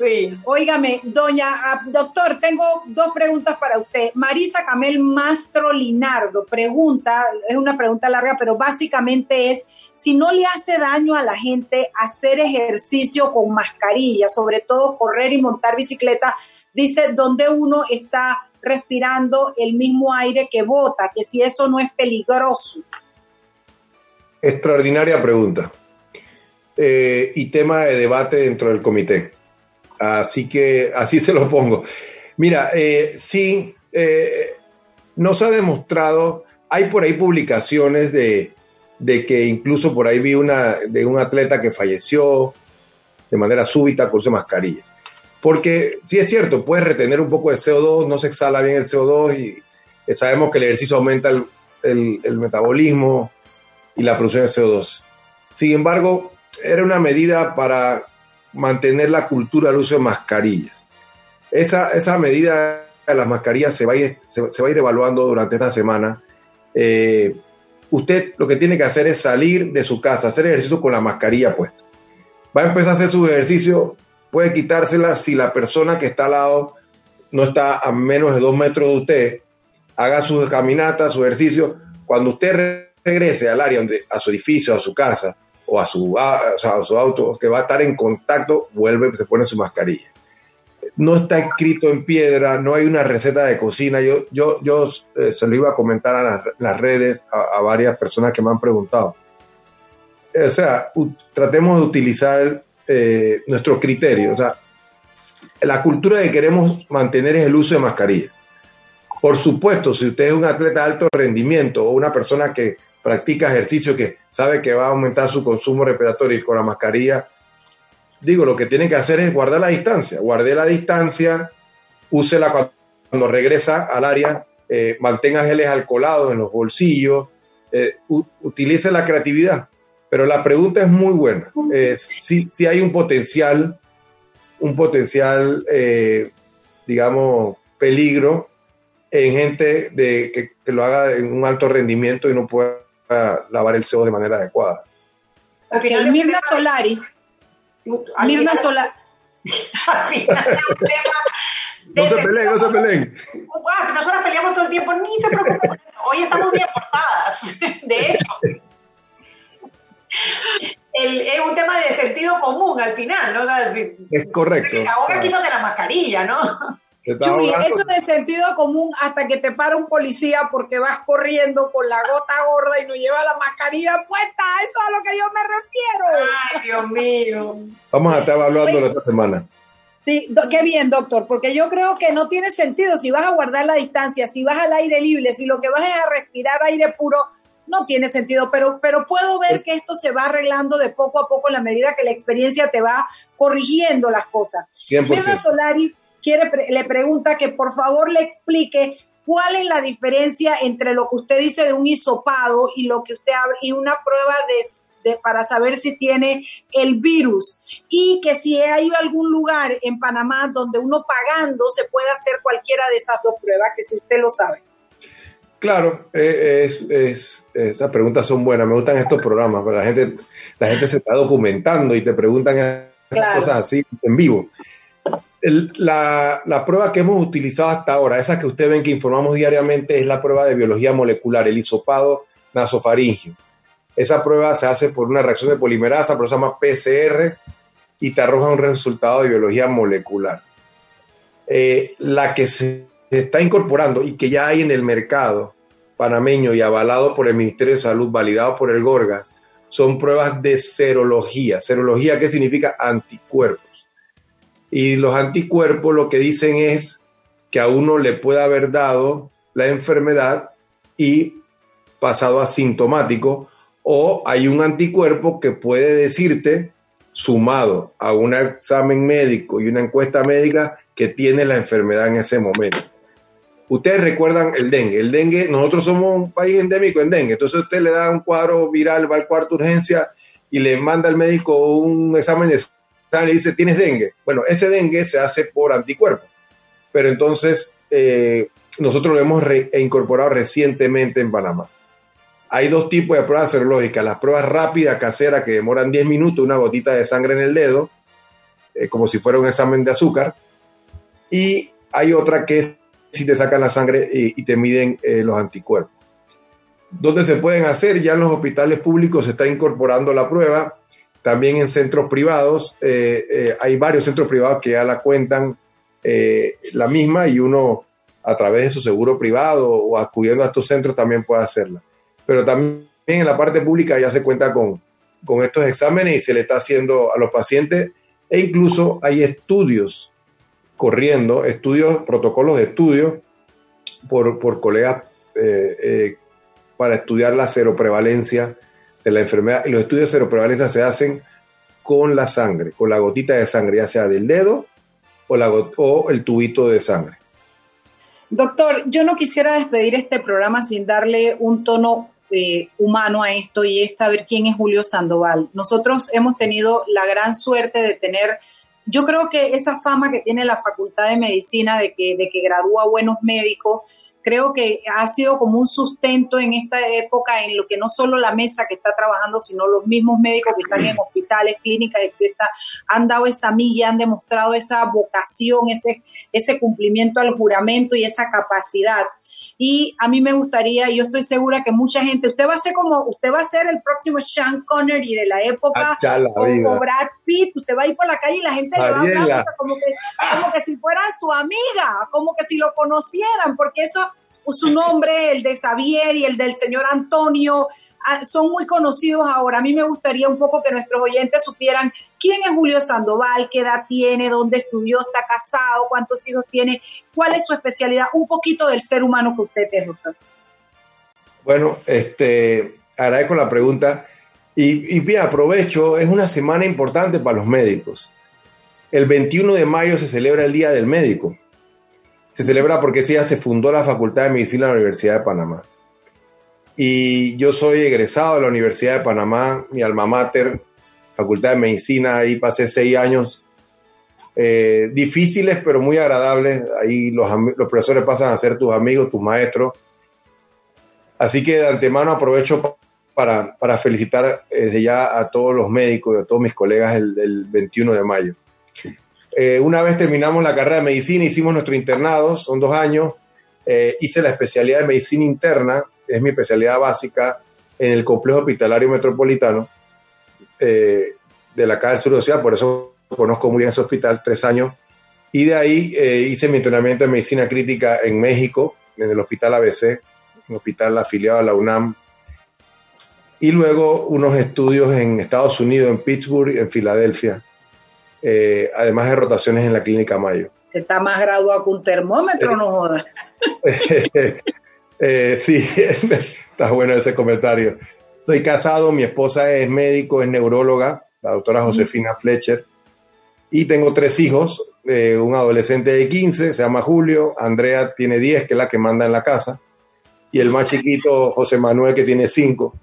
Speaker 3: Sí.
Speaker 4: Óigame, doña, ah, doctor, tengo dos preguntas para usted. Marisa Camel Mastro Linardo pregunta, es una pregunta larga, pero básicamente es si no le hace daño a la gente hacer ejercicio con mascarilla, sobre todo correr y montar bicicleta, dice, donde uno está respirando el mismo aire que bota, que si eso no es peligroso.
Speaker 5: Extraordinaria pregunta. Eh, y tema de debate dentro del comité. Así que así se lo pongo. Mira, eh, sí, eh, nos ha demostrado, hay por ahí publicaciones de, de, que incluso por ahí vi una de un atleta que falleció de manera súbita con su mascarilla. Porque sí es cierto, puedes retener un poco de CO2, no se exhala bien el CO2 y sabemos que el ejercicio aumenta el, el, el metabolismo y la producción de CO2. Sin embargo, era una medida para mantener la cultura del uso de mascarillas. Esa, esa medida de las mascarillas se va a ir, se, va a ir evaluando durante esta semana. Eh, usted lo que tiene que hacer es salir de su casa, hacer ejercicio con la mascarilla puesta. Va a empezar a hacer su ejercicio, puede quitársela si la persona que está al lado no está a menos de dos metros de usted, haga su caminata, su ejercicio. Cuando usted regrese al área, donde, a su edificio, a su casa o a su, a su auto, que va a estar en contacto, vuelve, se pone su mascarilla no está escrito en piedra, no hay una receta de cocina. Yo, yo, yo eh, se lo iba a comentar a las, redes a, varias personas que me han preguntado. O sea, tratemos de utilizar eh, nuestros criterios. O sea, la cultura que queremos mantener es el uso de mascarilla. Por supuesto, si usted es un atleta de alto rendimiento o una persona que practica ejercicio que sabe que va a aumentar su consumo respiratorio y con la mascarilla digo, lo que tiene que hacer es guardar la distancia. Guarde la distancia, úsela cuando regresa al área, eh, mantenga geles alcoholados en los bolsillos, eh, utilice la creatividad. Pero la pregunta es muy buena. si, hay un potencial, un potencial, eh, digamos, peligro en gente de, que, lo haga en un alto rendimiento y no pueda lavar el CO de manera adecuada.
Speaker 4: Okay, Mirna Solaris Mirna Sola.
Speaker 5: no se peleen, no se peleen.
Speaker 3: nosotros peleamos todo el tiempo, ni se preocupen. Hoy estamos bien portadas. De hecho, es un tema de sentido común al final, ¿no?
Speaker 5: es correcto.
Speaker 3: Ahora quítate la mascarilla, ¿no?
Speaker 4: Chuy, eso de sentido común hasta que te para un policía porque vas corriendo con la gota gorda y no lleva la mascarilla puesta. Eso es a lo que yo me
Speaker 3: refiero. Ay, Dios mío.
Speaker 5: Vamos a estar evaluando esta semana.
Speaker 4: Sí, qué bien, doctor, porque yo creo que no tiene sentido si vas a guardar la distancia, si vas al aire libre, si lo que vas es a respirar aire puro, no tiene sentido, pero, pero puedo ver que esto se va arreglando de poco a poco en la medida que la experiencia te va corrigiendo las cosas.
Speaker 5: 100%
Speaker 4: Solari quiere, le pregunta que por favor le explique cuál es la diferencia entre lo que usted dice de un hisopado y lo que usted y una prueba de, para saber si tiene el virus. Y que si hay algún lugar en Panamá donde uno pagando se puede hacer cualquiera de esas dos pruebas, que si usted lo sabe.
Speaker 5: Claro, eh, es, es, esas preguntas son buenas, me gustan estos programas, la gente, la gente se está documentando y te preguntan esas cosas así en vivo la, prueba que hemos utilizado hasta ahora, esa que ustedes ven que informamos diariamente, es la prueba de biología molecular, el hisopado nasofaringio. Esa prueba se hace por una reacción de polimerasa, pero se llama PCR y te arroja un resultado de biología molecular. Eh, la que se está incorporando y que ya hay en el mercado panameño y avalado por el Ministerio de Salud, validado por el Gorgas, son pruebas de serología. Serología, ¿qué significa? Anticuerpos. Y los anticuerpos lo que dicen es que a uno le puede haber dado la enfermedad y pasado asintomático, o hay un anticuerpo que puede decirte, sumado a un examen médico y una encuesta médica, que tiene la enfermedad en ese momento. Ustedes recuerdan el dengue. El dengue, nosotros somos un país endémico en dengue. Entonces usted le da un cuadro viral, va al cuarto urgencia y le manda al médico un examen de y dice, tienes dengue. Bueno, ese dengue se hace por anticuerpos, pero entonces eh, nosotros lo hemos incorporado recientemente en Panamá. Hay dos tipos de pruebas serológicas, las pruebas rápidas caseras que demoran 10 minutos, una gotita de sangre en el dedo, eh, como si fuera un examen de azúcar, y hay otra que es si te sacan la sangre y, te miden eh, los anticuerpos. ¿Dónde se pueden hacer? Ya en los hospitales públicos se está incorporando la prueba también en centros privados, eh, eh, hay varios centros privados que ya la cuentan eh, la misma y uno a través de su seguro privado o acudiendo a estos centros también puede hacerla. Pero también en la parte pública ya se cuenta con, con estos exámenes y se le está haciendo a los pacientes e incluso hay estudios corriendo, estudios, protocolos de estudio por, por colegas para estudiar la seroprevalencia de la enfermedad y los estudios de seroprevalencia se hacen con la sangre, con la gotita de sangre, ya sea del dedo o, la o el tubito de sangre.
Speaker 4: Doctor, yo no quisiera despedir este programa sin darle un tono eh, humano a esto y es saber quién es Julio Sandoval. Nosotros hemos tenido la gran suerte de tener, yo creo que esa fama que tiene la Facultad de Medicina de que, de que gradúa buenos médicos, creo que ha sido como un sustento en esta época en lo que no solo la mesa que está trabajando, sino los mismos médicos que están en hospitales, clínicas, etcétera, han dado esa milla, han demostrado esa vocación, ese, ese cumplimiento al juramento y esa capacidad. Y a mí me gustaría, y yo estoy segura que mucha gente, usted va a ser como, usted va a ser el próximo Sean Connery de la época,
Speaker 5: Ah,
Speaker 4: o, Brad Pitt, usted va a ir por la calle y la gente le va a hablar como que, como que si fuera su amiga, como que si lo conocieran, porque eso, su nombre, el de Xavier y el del señor Antonio, son muy conocidos ahora. A mí me gustaría un poco que nuestros oyentes supieran quién es Julio Sandoval, qué edad tiene, dónde estudió, está casado, cuántos hijos tiene, cuál es su especialidad, un poquito del ser humano que usted es, doctor.
Speaker 5: Bueno, este, agradezco la pregunta. Y, y bien, aprovecho, es una semana importante para los médicos. El 21 de mayo se celebra el Día del Médico. Se celebra porque día se fundó la Facultad de Medicina de la Universidad de Panamá. Y yo soy egresado de la Universidad de Panamá, mi alma mater, Facultad de Medicina, ahí pasé seis años eh, difíciles pero muy agradables. Ahí los, los, profesores pasan a ser tus amigos, tus maestros. Así que de antemano aprovecho para, para felicitar desde ya a todos los médicos y a todos mis colegas el, el 21 de mayo. Eh, una vez terminamos la carrera de medicina, hicimos nuestro internado, son dos años, eh, hice la especialidad de medicina interna, es mi especialidad básica en el complejo hospitalario metropolitano eh, de la Caja del Sur de Ciudad, por eso conozco muy bien ese hospital, tres años. Y de ahí eh, hice mi entrenamiento de medicina crítica en México, en el hospital ABC, un hospital afiliado a la UNAM. Y luego unos estudios en Estados Unidos, en Pittsburgh, en Filadelfia. Eh, además de rotaciones en la clínica Mayo.
Speaker 4: Está más graduado que un termómetro, no jodas.
Speaker 5: eh, sí, está bueno ese comentario. Estoy casado, mi esposa es médico, es neuróloga, la doctora Josefina Fletcher, y tengo tres hijos, eh, un adolescente de 15, se llama Julio, Andrea tiene 10, que es la que manda en la casa, y el más chiquito, José Manuel, que tiene 5.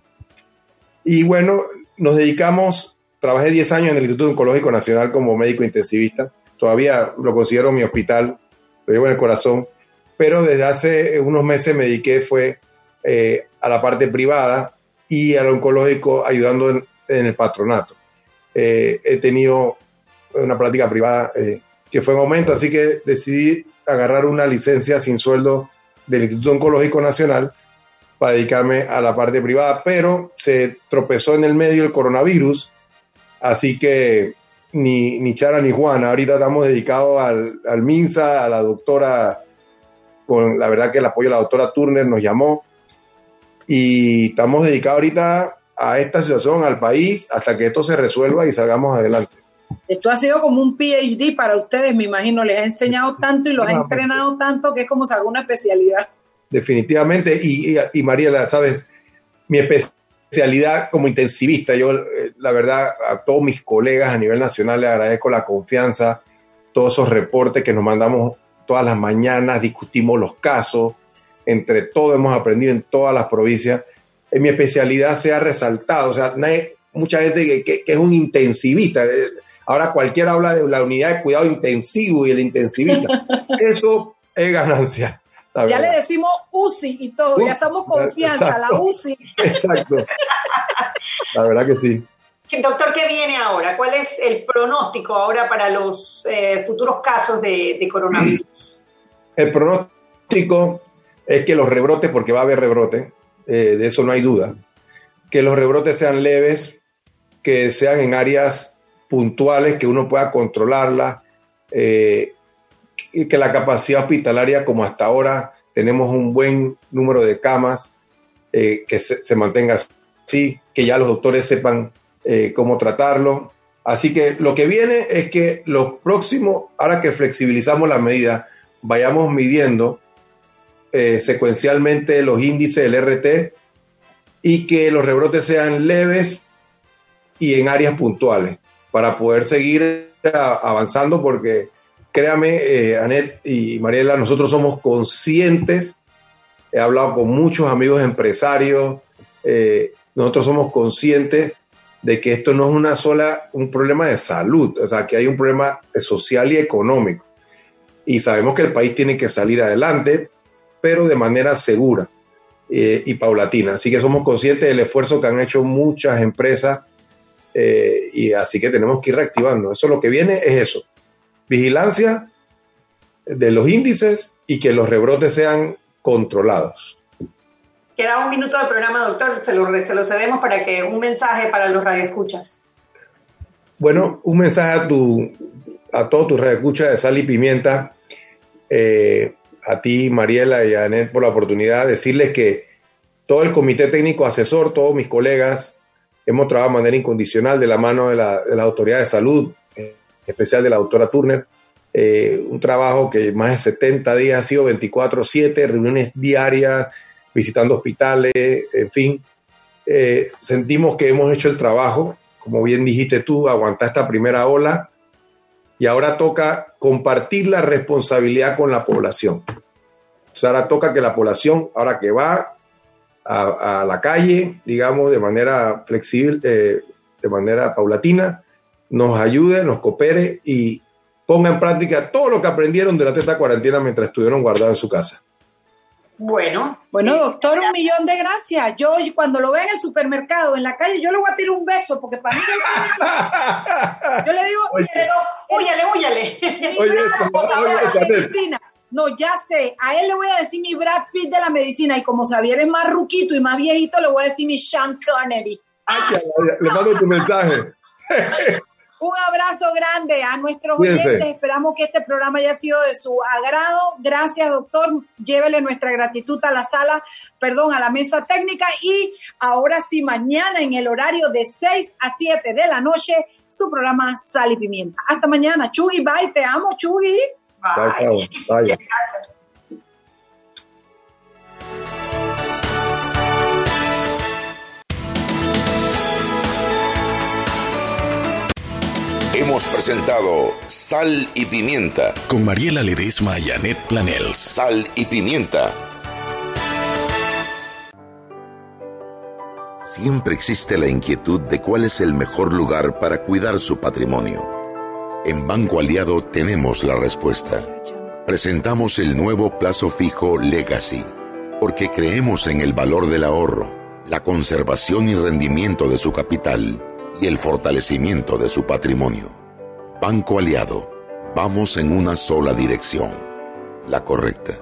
Speaker 5: Y bueno, nos dedicamos trabajé 10 años en el Instituto Oncológico Nacional como médico intensivista. Todavía lo considero mi hospital, lo llevo en el corazón. Pero desde hace unos meses me dediqué fue eh, a la parte privada y al oncológico ayudando en, en el patronato. Eh, he tenido una práctica privada eh, que fue en aumento, así que decidí agarrar una licencia sin sueldo del Instituto Oncológico Nacional para dedicarme a la parte privada, pero se tropezó en el medio el coronavirus Así que ni, ni Chara ni Juana, ahorita estamos dedicados al, al, MINSA, a la doctora, con la verdad que el apoyo de la doctora Turner nos llamó y estamos dedicados ahorita a esta situación, al país, hasta que esto se resuelva y salgamos adelante.
Speaker 4: Esto ha sido como un PhD para ustedes, me imagino, les ha enseñado tanto y los ha entrenado tanto que es como si alguna especialidad.
Speaker 5: Definitivamente, y, y, y Mariela, sabes, mi especialidad como intensivista. Yo, eh, la verdad, a todos mis colegas a nivel nacional les agradezco la confianza, todos esos reportes que nos mandamos todas las mañanas, discutimos los casos, entre todos hemos aprendido en todas las provincias. En mi especialidad se ha resaltado, o sea, nadie, mucha gente que, que, que, es un intensivista. Ahora cualquiera habla de la unidad de cuidado intensivo y el intensivista. Eso es ganancia.
Speaker 4: Ya le decimos UCI y todo, uh, ya somos confianza, exacto, la UCI.
Speaker 5: Exacto. La verdad que sí.
Speaker 3: Doctor, ¿qué viene ahora? ¿Cuál es el pronóstico ahora para los eh, futuros casos de, de, coronavirus?
Speaker 5: El pronóstico es que los rebrotes, porque va a haber rebrote, eh, de eso no hay duda, que los rebrotes sean leves, que sean en áreas puntuales, que uno pueda controlarlas, eh, y que la capacidad hospitalaria, como hasta ahora tenemos un buen número de camas, eh, que se, mantenga así, que ya los doctores sepan cómo tratarlo. Así que lo que viene es que los próximos, ahora que flexibilizamos las medidas, vayamos midiendo eh, secuencialmente los índices del RT y que los rebrotes sean leves y en áreas puntuales para poder seguir avanzando porque créame, eh, Anet y Mariela, nosotros somos conscientes, he hablado con muchos amigos empresarios, eh, nosotros somos conscientes de que esto no es una sola, un problema de salud, o sea, que hay un problema social y económico. Y sabemos que el país tiene que salir adelante, pero de manera segura eh, y paulatina. Así que somos conscientes del esfuerzo que han hecho muchas empresas eh, y así que tenemos que ir reactivando. Eso lo que viene es eso. Vigilancia de los índices y que los rebrotes sean controlados.
Speaker 3: Queda un minuto del programa, doctor. Se lo, se lo cedemos para que un mensaje para los radioescuchas.
Speaker 5: Bueno, un mensaje a, tu, a todos tus radioescuchas de Sal y Pimienta. Eh, a ti, Mariela y a Anet, por la oportunidad de decirles que todo el comité técnico asesor, todos mis colegas, hemos trabajado de manera incondicional de la mano de la, autoridad de salud, en especial de la doctora Turner. Eh, un trabajo que más de 70 días ha sido 24/7, reuniones diarias, visitando hospitales, en fin. Eh, sentimos que hemos hecho el trabajo, como bien dijiste tú, aguantar esta primera ola y ahora toca compartir la responsabilidad con la población. Ahora toca que la población, ahora que va a, la calle, digamos, de manera flexible, eh, de manera paulatina, nos ayude, nos coopere y ponga en práctica todo lo que aprendieron durante esta cuarentena mientras estuvieron guardados en su casa.
Speaker 4: Bueno. Bueno, doctor, un millón de gracias. Yo cuando lo vea en el supermercado, en la calle, yo le voy a tirar un beso, porque para mí... yo le digo,
Speaker 3: huyale, huyale.
Speaker 4: medicina. No, ya sé, a él le voy a decir mi Brad Pitt de la medicina, y como Xavier es más ruquito y más viejito, le voy a decir mi Sean Connery.
Speaker 5: le mando tu mensaje.
Speaker 4: Un abrazo grande a nuestros oyentes. Esperamos que este programa haya sido de su agrado. Gracias, doctor. Llévele nuestra gratitud a la sala, perdón, a la mesa técnica. Y ahora sí, mañana en el horario de 6 a 7 de la noche, su programa Sal y Pimienta. Hasta mañana. Chugui, bye. Te amo, Chugui. Bye. bye.
Speaker 1: Hemos presentado Sal y Pimienta.
Speaker 6: Con Mariela Ledesma y Annette Planels.
Speaker 1: Sal y Pimienta. Siempre existe la inquietud de cuál es el mejor lugar para cuidar su patrimonio. En Banco Aliado tenemos la respuesta. Presentamos el nuevo plazo fijo Legacy, porque creemos en el valor del ahorro, la conservación y rendimiento de su capital y el fortalecimiento de su patrimonio. Banco Aliado, vamos en una sola dirección, la correcta.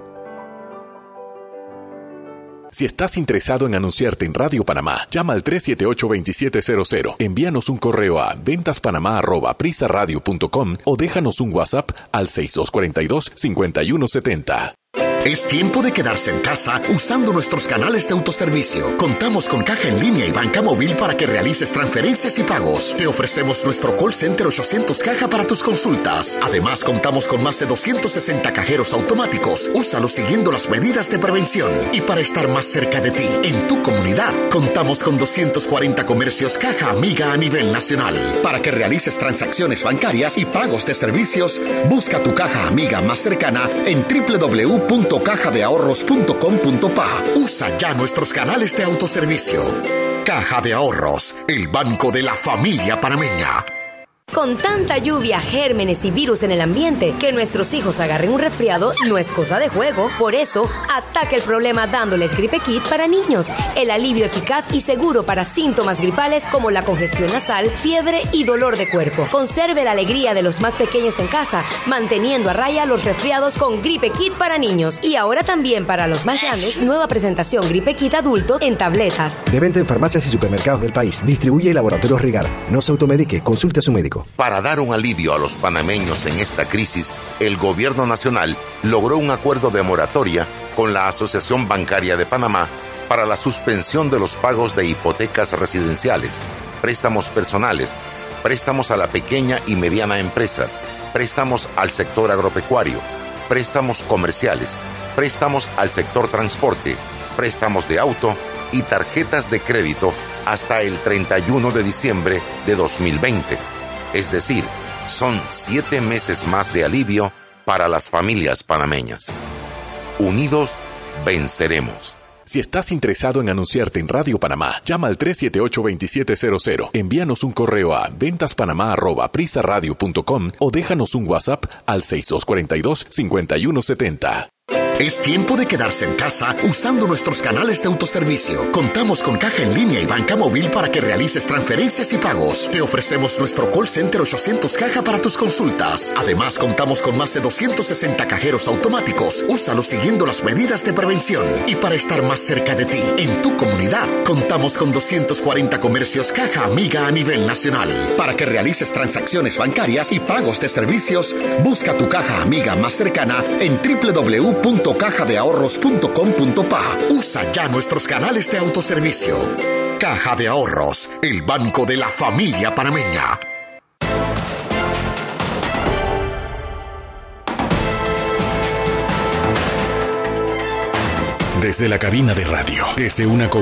Speaker 6: Si estás interesado en anunciarte en Radio Panamá, llama al 378-2700, envíanos un correo a ventaspanamá.prisaradio.com o déjanos un WhatsApp al 6242-5170.
Speaker 11: Es tiempo de quedarse en casa usando nuestros canales de autoservicio. Contamos con caja en línea y banca móvil para que realices transferencias y pagos. Te ofrecemos nuestro call center 800 caja para tus consultas. Además, contamos con más de 260 cajeros automáticos. Úsalos siguiendo las medidas de prevención. Y para estar más cerca de ti, en tu comunidad, contamos con 240 comercios caja amiga a nivel nacional. Para que realices transacciones bancarias y pagos de servicios, busca tu caja amiga más cercana en www cajadeahorros.com.pa. Usa ya nuestros canales de autoservicio. Caja de Ahorros, el banco de la familia panameña.
Speaker 12: Con tanta lluvia, gérmenes y virus en el ambiente, que nuestros hijos agarren un resfriado no es cosa de juego. Por eso, ataque el problema dándoles Gripe Kit para niños. El alivio eficaz y seguro para síntomas gripales como la congestión nasal, fiebre y dolor de cuerpo. Conserve la alegría de los más pequeños en casa, manteniendo a raya los resfriados con Gripe Kit para niños. Y ahora también para los más grandes, nueva presentación Gripe Kit adultos en tabletas.
Speaker 13: De venta en farmacias y supermercados del país. Distribuye Laboratorios Rigar. No se automedique, consulte a su médico.
Speaker 1: Para dar un alivio a los panameños en esta crisis, el gobierno nacional logró un acuerdo de moratoria con la Asociación Bancaria de Panamá para la suspensión de los pagos de hipotecas residenciales, préstamos personales, préstamos a la pequeña y mediana empresa, préstamos al sector agropecuario, préstamos comerciales, préstamos al sector transporte, préstamos de auto y tarjetas de crédito hasta el 31 de diciembre de 2020 es decir, son siete meses más de alivio para las familias panameñas. Unidos, venceremos.
Speaker 6: Si estás interesado en anunciarte en Radio Panamá, llama al 378-2700, envíanos un correo a ventaspanamá.prisaradio.com o déjanos un WhatsApp al 6242-5170.
Speaker 11: Es tiempo de quedarse en casa usando nuestros canales de autoservicio. Contamos con caja en línea y banca móvil para que realices transferencias y pagos. Te ofrecemos nuestro call center 800 caja para tus consultas. Además, contamos con más de 260 cajeros automáticos. Úsalos siguiendo las medidas de prevención. Y para estar más cerca de ti, en tu comunidad, contamos con 240 comercios caja amiga a nivel nacional. Para que realices transacciones bancarias y pagos de servicios, busca tu caja amiga más cercana en www www.cajadeahorros.com.pa. Usa ya nuestros canales de autoservicio. Caja de Ahorros, el banco de la familia panameña.
Speaker 6: Desde la cabina de radio, desde una cobertura